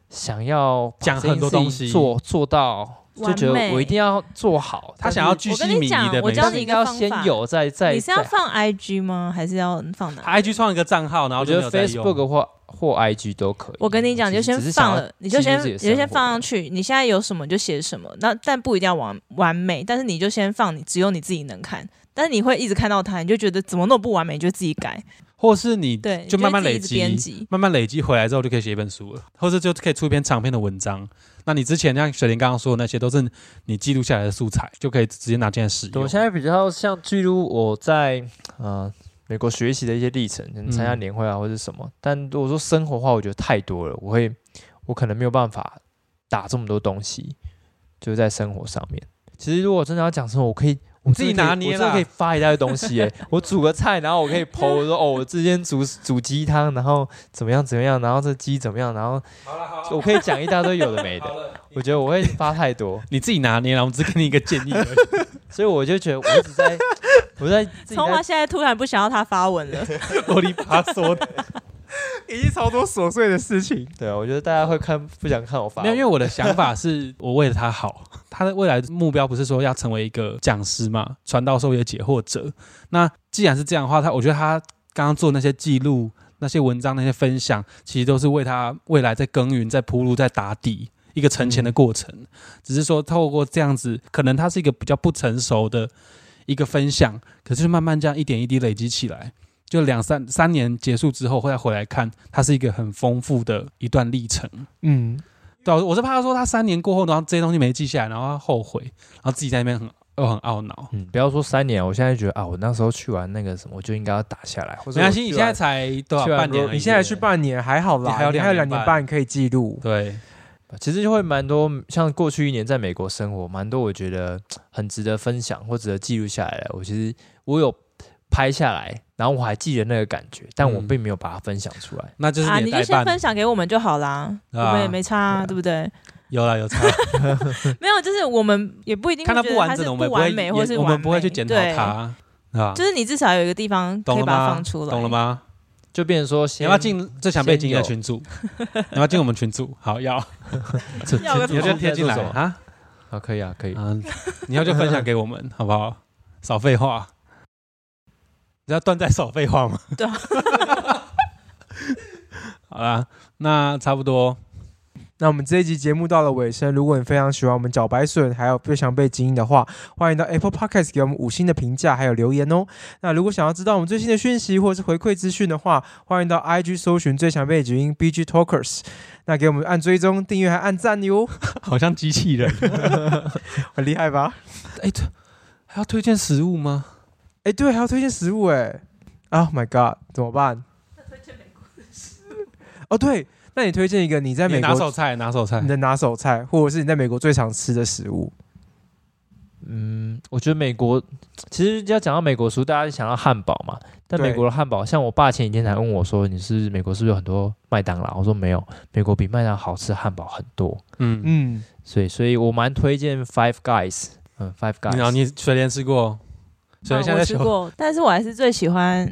想要讲很多东西做做到，就觉得我一定要做好。他想要去，我跟巨细靡遗你的美食教你一个要方法先有，再再再你是要放 IG 吗？还是要放哪？他 IG 创一个账号，然后我觉得就 Facebook 或或 IG 都可以。我跟你讲，你就先放了，你就先你就先放上去。你现在有什么就写什么，那但不一定要完完美，但是你就先放，你只有你自己能看。但是你会一直看到它，你就觉得怎么那么不完美，你就自己改。或是你对，就慢慢累积，慢慢累积回来之后就可以写一本书了，或者就可以出一篇长篇的文章。那你之前像雪玲刚刚说的那些，都是你记录下来的素材，就可以直接拿进来使用我。现在比较像记录我在呃美国学习的一些历程，能参加嗯年会啊或者什么。但如果说生活化，我觉得太多了，我会我可能没有办法打这么多东西，就是在生活上面。其实如果真的要讲生活，我可以。我你自己拿捏啦我真的可以发一大堆东西耶！我煮个菜，然后我可以 PO 我说哦，我之前煮煮鸡汤，然后怎么样怎么样，然后这鸡怎么样，然后我可以讲一大堆有的没的。我觉得我会发太多，你自己拿捏了，我们只给你一个建议而已。所以我就觉得我一直在，我在自己在葱花现在突然不想要他发文了，啰里吧嗦的，已经超多琐碎的事情。对啊，我觉得大家会看不想看我发没有，因为我的想法是 我为了他好，他的未来目标不是说要成为一个讲师嘛，传道授业解惑者。那既然是这样的话，他我觉得他刚刚做那些记录，那些文章、那些分享，其实都是为他未来在耕耘、在铺路、在打底一个存钱的过程。只是说透过这样子，可能它是一个比较不成熟的一个分享，可是慢慢这样一点一滴累积起来，就两三三年结束之后，再回来看，它是一个很丰富的一段历程。嗯，对啊、我是怕他说他三年过后，然后这些东西没记下来，然后他后悔，然后自己在那边很又很懊恼。嗯，不要说三年，我现在觉得啊，我那时候去完那个什么，我就应该要打下来，或者没关你现在才多少半年？你现在去半年还好啦，还有还有两两年半年半可以记录。对，其实就会蛮多，像过去一年在美国生活，蛮多我觉得很值得分享或值得记录下来的。我其实我有拍下来，然后我还记得那个感觉，但我嗯并没有把它分享出来。那就是啊，你的代办。你就先分享给我们就好啦，我啊们也没差啊，对啊对不对？有了有差，没有，就是我们也不一定看到不完整的，我们不完美，或是我们不会去检讨它，啊，就是你至少有一个地方可以把它懂了吗？放出来，懂了？吗？就变成说你先，要不要进最想被经营的群组？你要不要进我们群组？好，要，要就贴进来啊。好，可以啊，可以。嗯，你要就分享给我们，好不好？少废话。你知道段在少废话吗？对啊。好啦，那差不多。那我们这一集节目到了尾声，如果你非常喜欢我们茭白笋，还有最想被精英的话，欢迎到 Apple Podcast 给我们五星的评价，还有留言哦。那如果想要知道我们最新的讯息或者是回馈资讯的话，欢迎到 IG 搜寻最想被经营 BG Talkers，那给我们按追踪、订阅还按赞哟，好像机器人。很厉害吧？哎、这还要推荐食物吗？哎，对，还要推荐食物哎，Oh my god，怎么办？哦，对，那你推荐一个你在美国拿手菜，拿手菜你。的拿手菜，或者是你在美国最常吃的食物？嗯，我觉得美国其实要讲到美国食物，大家想到汉堡嘛。但美国的汉堡，像我爸前几天才问我说：“你是美国是不是有很多麦当劳？”我说没有，美国比麦当劳好吃汉堡很多。嗯，嗯，所以，所以我蛮推荐 Five Guys。嗯，Five Guys。你随便吃过？水莲嗯现在在求我吃过，但是我还是最喜欢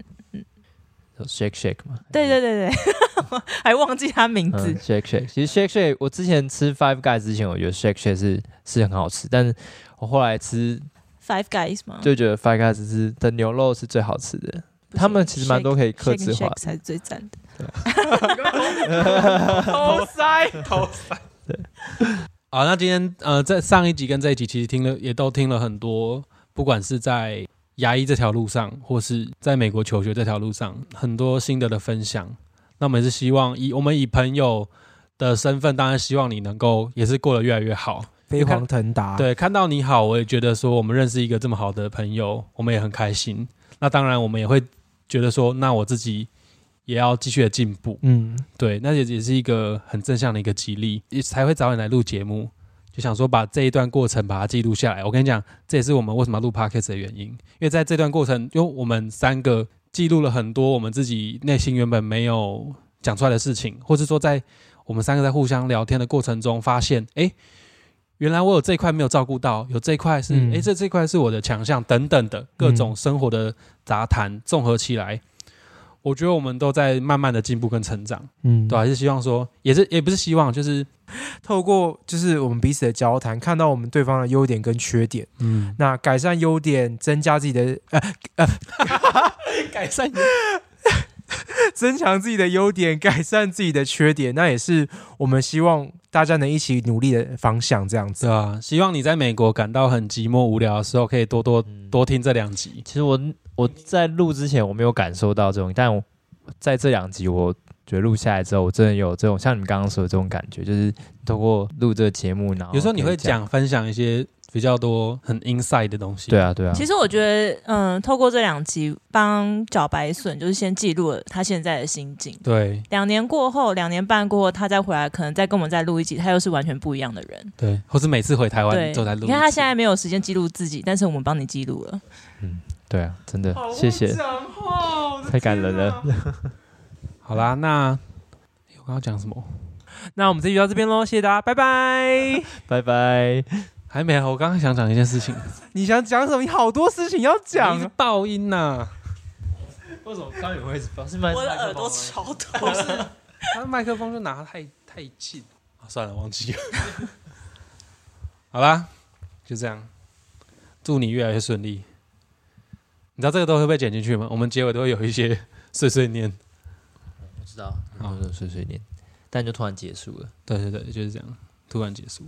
，Shake Shake 嘛。对对对对，还忘记他名字嗯。，Shake Shake。其实 Shake Shake，我之前吃 Five Guys 之前，我觉得 Shake Shake 是是很好吃，但是我后来吃 Five Guys 嘛？就觉得 Five Guys 是的牛肉是最好吃的。他们其实蛮多可以克 Shake 制化才是最赞的。偷 塞，偷塞。对好，那今天呃，在上一集跟这一集其实听了也都听了很多，不管是在牙医这条路上，或是在美国求学这条路上，很多心得的分享。那我们也是希望以我们以朋友的身份，当然希望你能够也是过得越来越好。飞黄腾达。，对，看到你好，我也觉得说我们认识一个这么好的朋友，我们也很开心。那当然，我们也会觉得说，那我自己也要继续的进步。嗯，对，那也也是一个很正向的一个激励，也才会找你来录节目，就想说把这一段过程把它记录下来。我跟你讲，这也是我们为什么要录 podcast 的原因，因为在这段过程，因为我们三个记录了很多我们自己内心原本没有讲出来的事情，或是说在我们三个在互相聊天的过程中，发现，哎，原来我有这一块没有照顾到，有这一块是，哎、嗯这这块是我的强项，等等的各种生活的杂谈综合起来。我觉得我们都在慢慢的进步跟成长，嗯，对、啊，还是希望说，也是也不是希望，就是 透过就是我们彼此的交谈，看到我们对方的优点跟缺点，嗯，那改善优点，增加自己的呃呃 改善 增强自己的优点，改善自己的缺点，那也是我们希望大家能一起努力的方向。这样子，对啊，希望你在美国感到很寂寞无聊的时候，可以多多嗯多听这两集。其实我我在录之前我没有感受到这种，但我在这两集我觉得录下来之后，我真的有这种像你们刚刚说的这种感觉，就是透过录这个节目，然后有时候你会讲分享一些比较多很 inside 的东西。对，啊对啊，其实我觉得，嗯，透过这两集帮小白笋，就是先记录了他现在的心境。对两年过后，两年半过后，他再回来，可能再跟我们再录一集，他又是完全不一样的人。对，或是每次回台湾，都在录。你看他现在没有时间记录自己，但是我们帮你记录了。嗯对啊，真的谢谢，太感人了。好啦，那我刚刚讲什么？那我们这集就到这边喽，谢谢大家，拜拜。拜拜。还没啊，我刚刚想讲一件事情，你想讲什么？你好多事情要讲。爆音呐、为什么刚有位置放？是麦我的耳朵超痛。他的麦克风就拿得太太近啊，算了，忘记了。好啦，就这样，祝你越来越顺利。你知道这个都会被剪进去吗？我们结尾都会有一些碎碎念。道，好就碎碎念，但就突然结束了。对对对，就是这样，突然结束。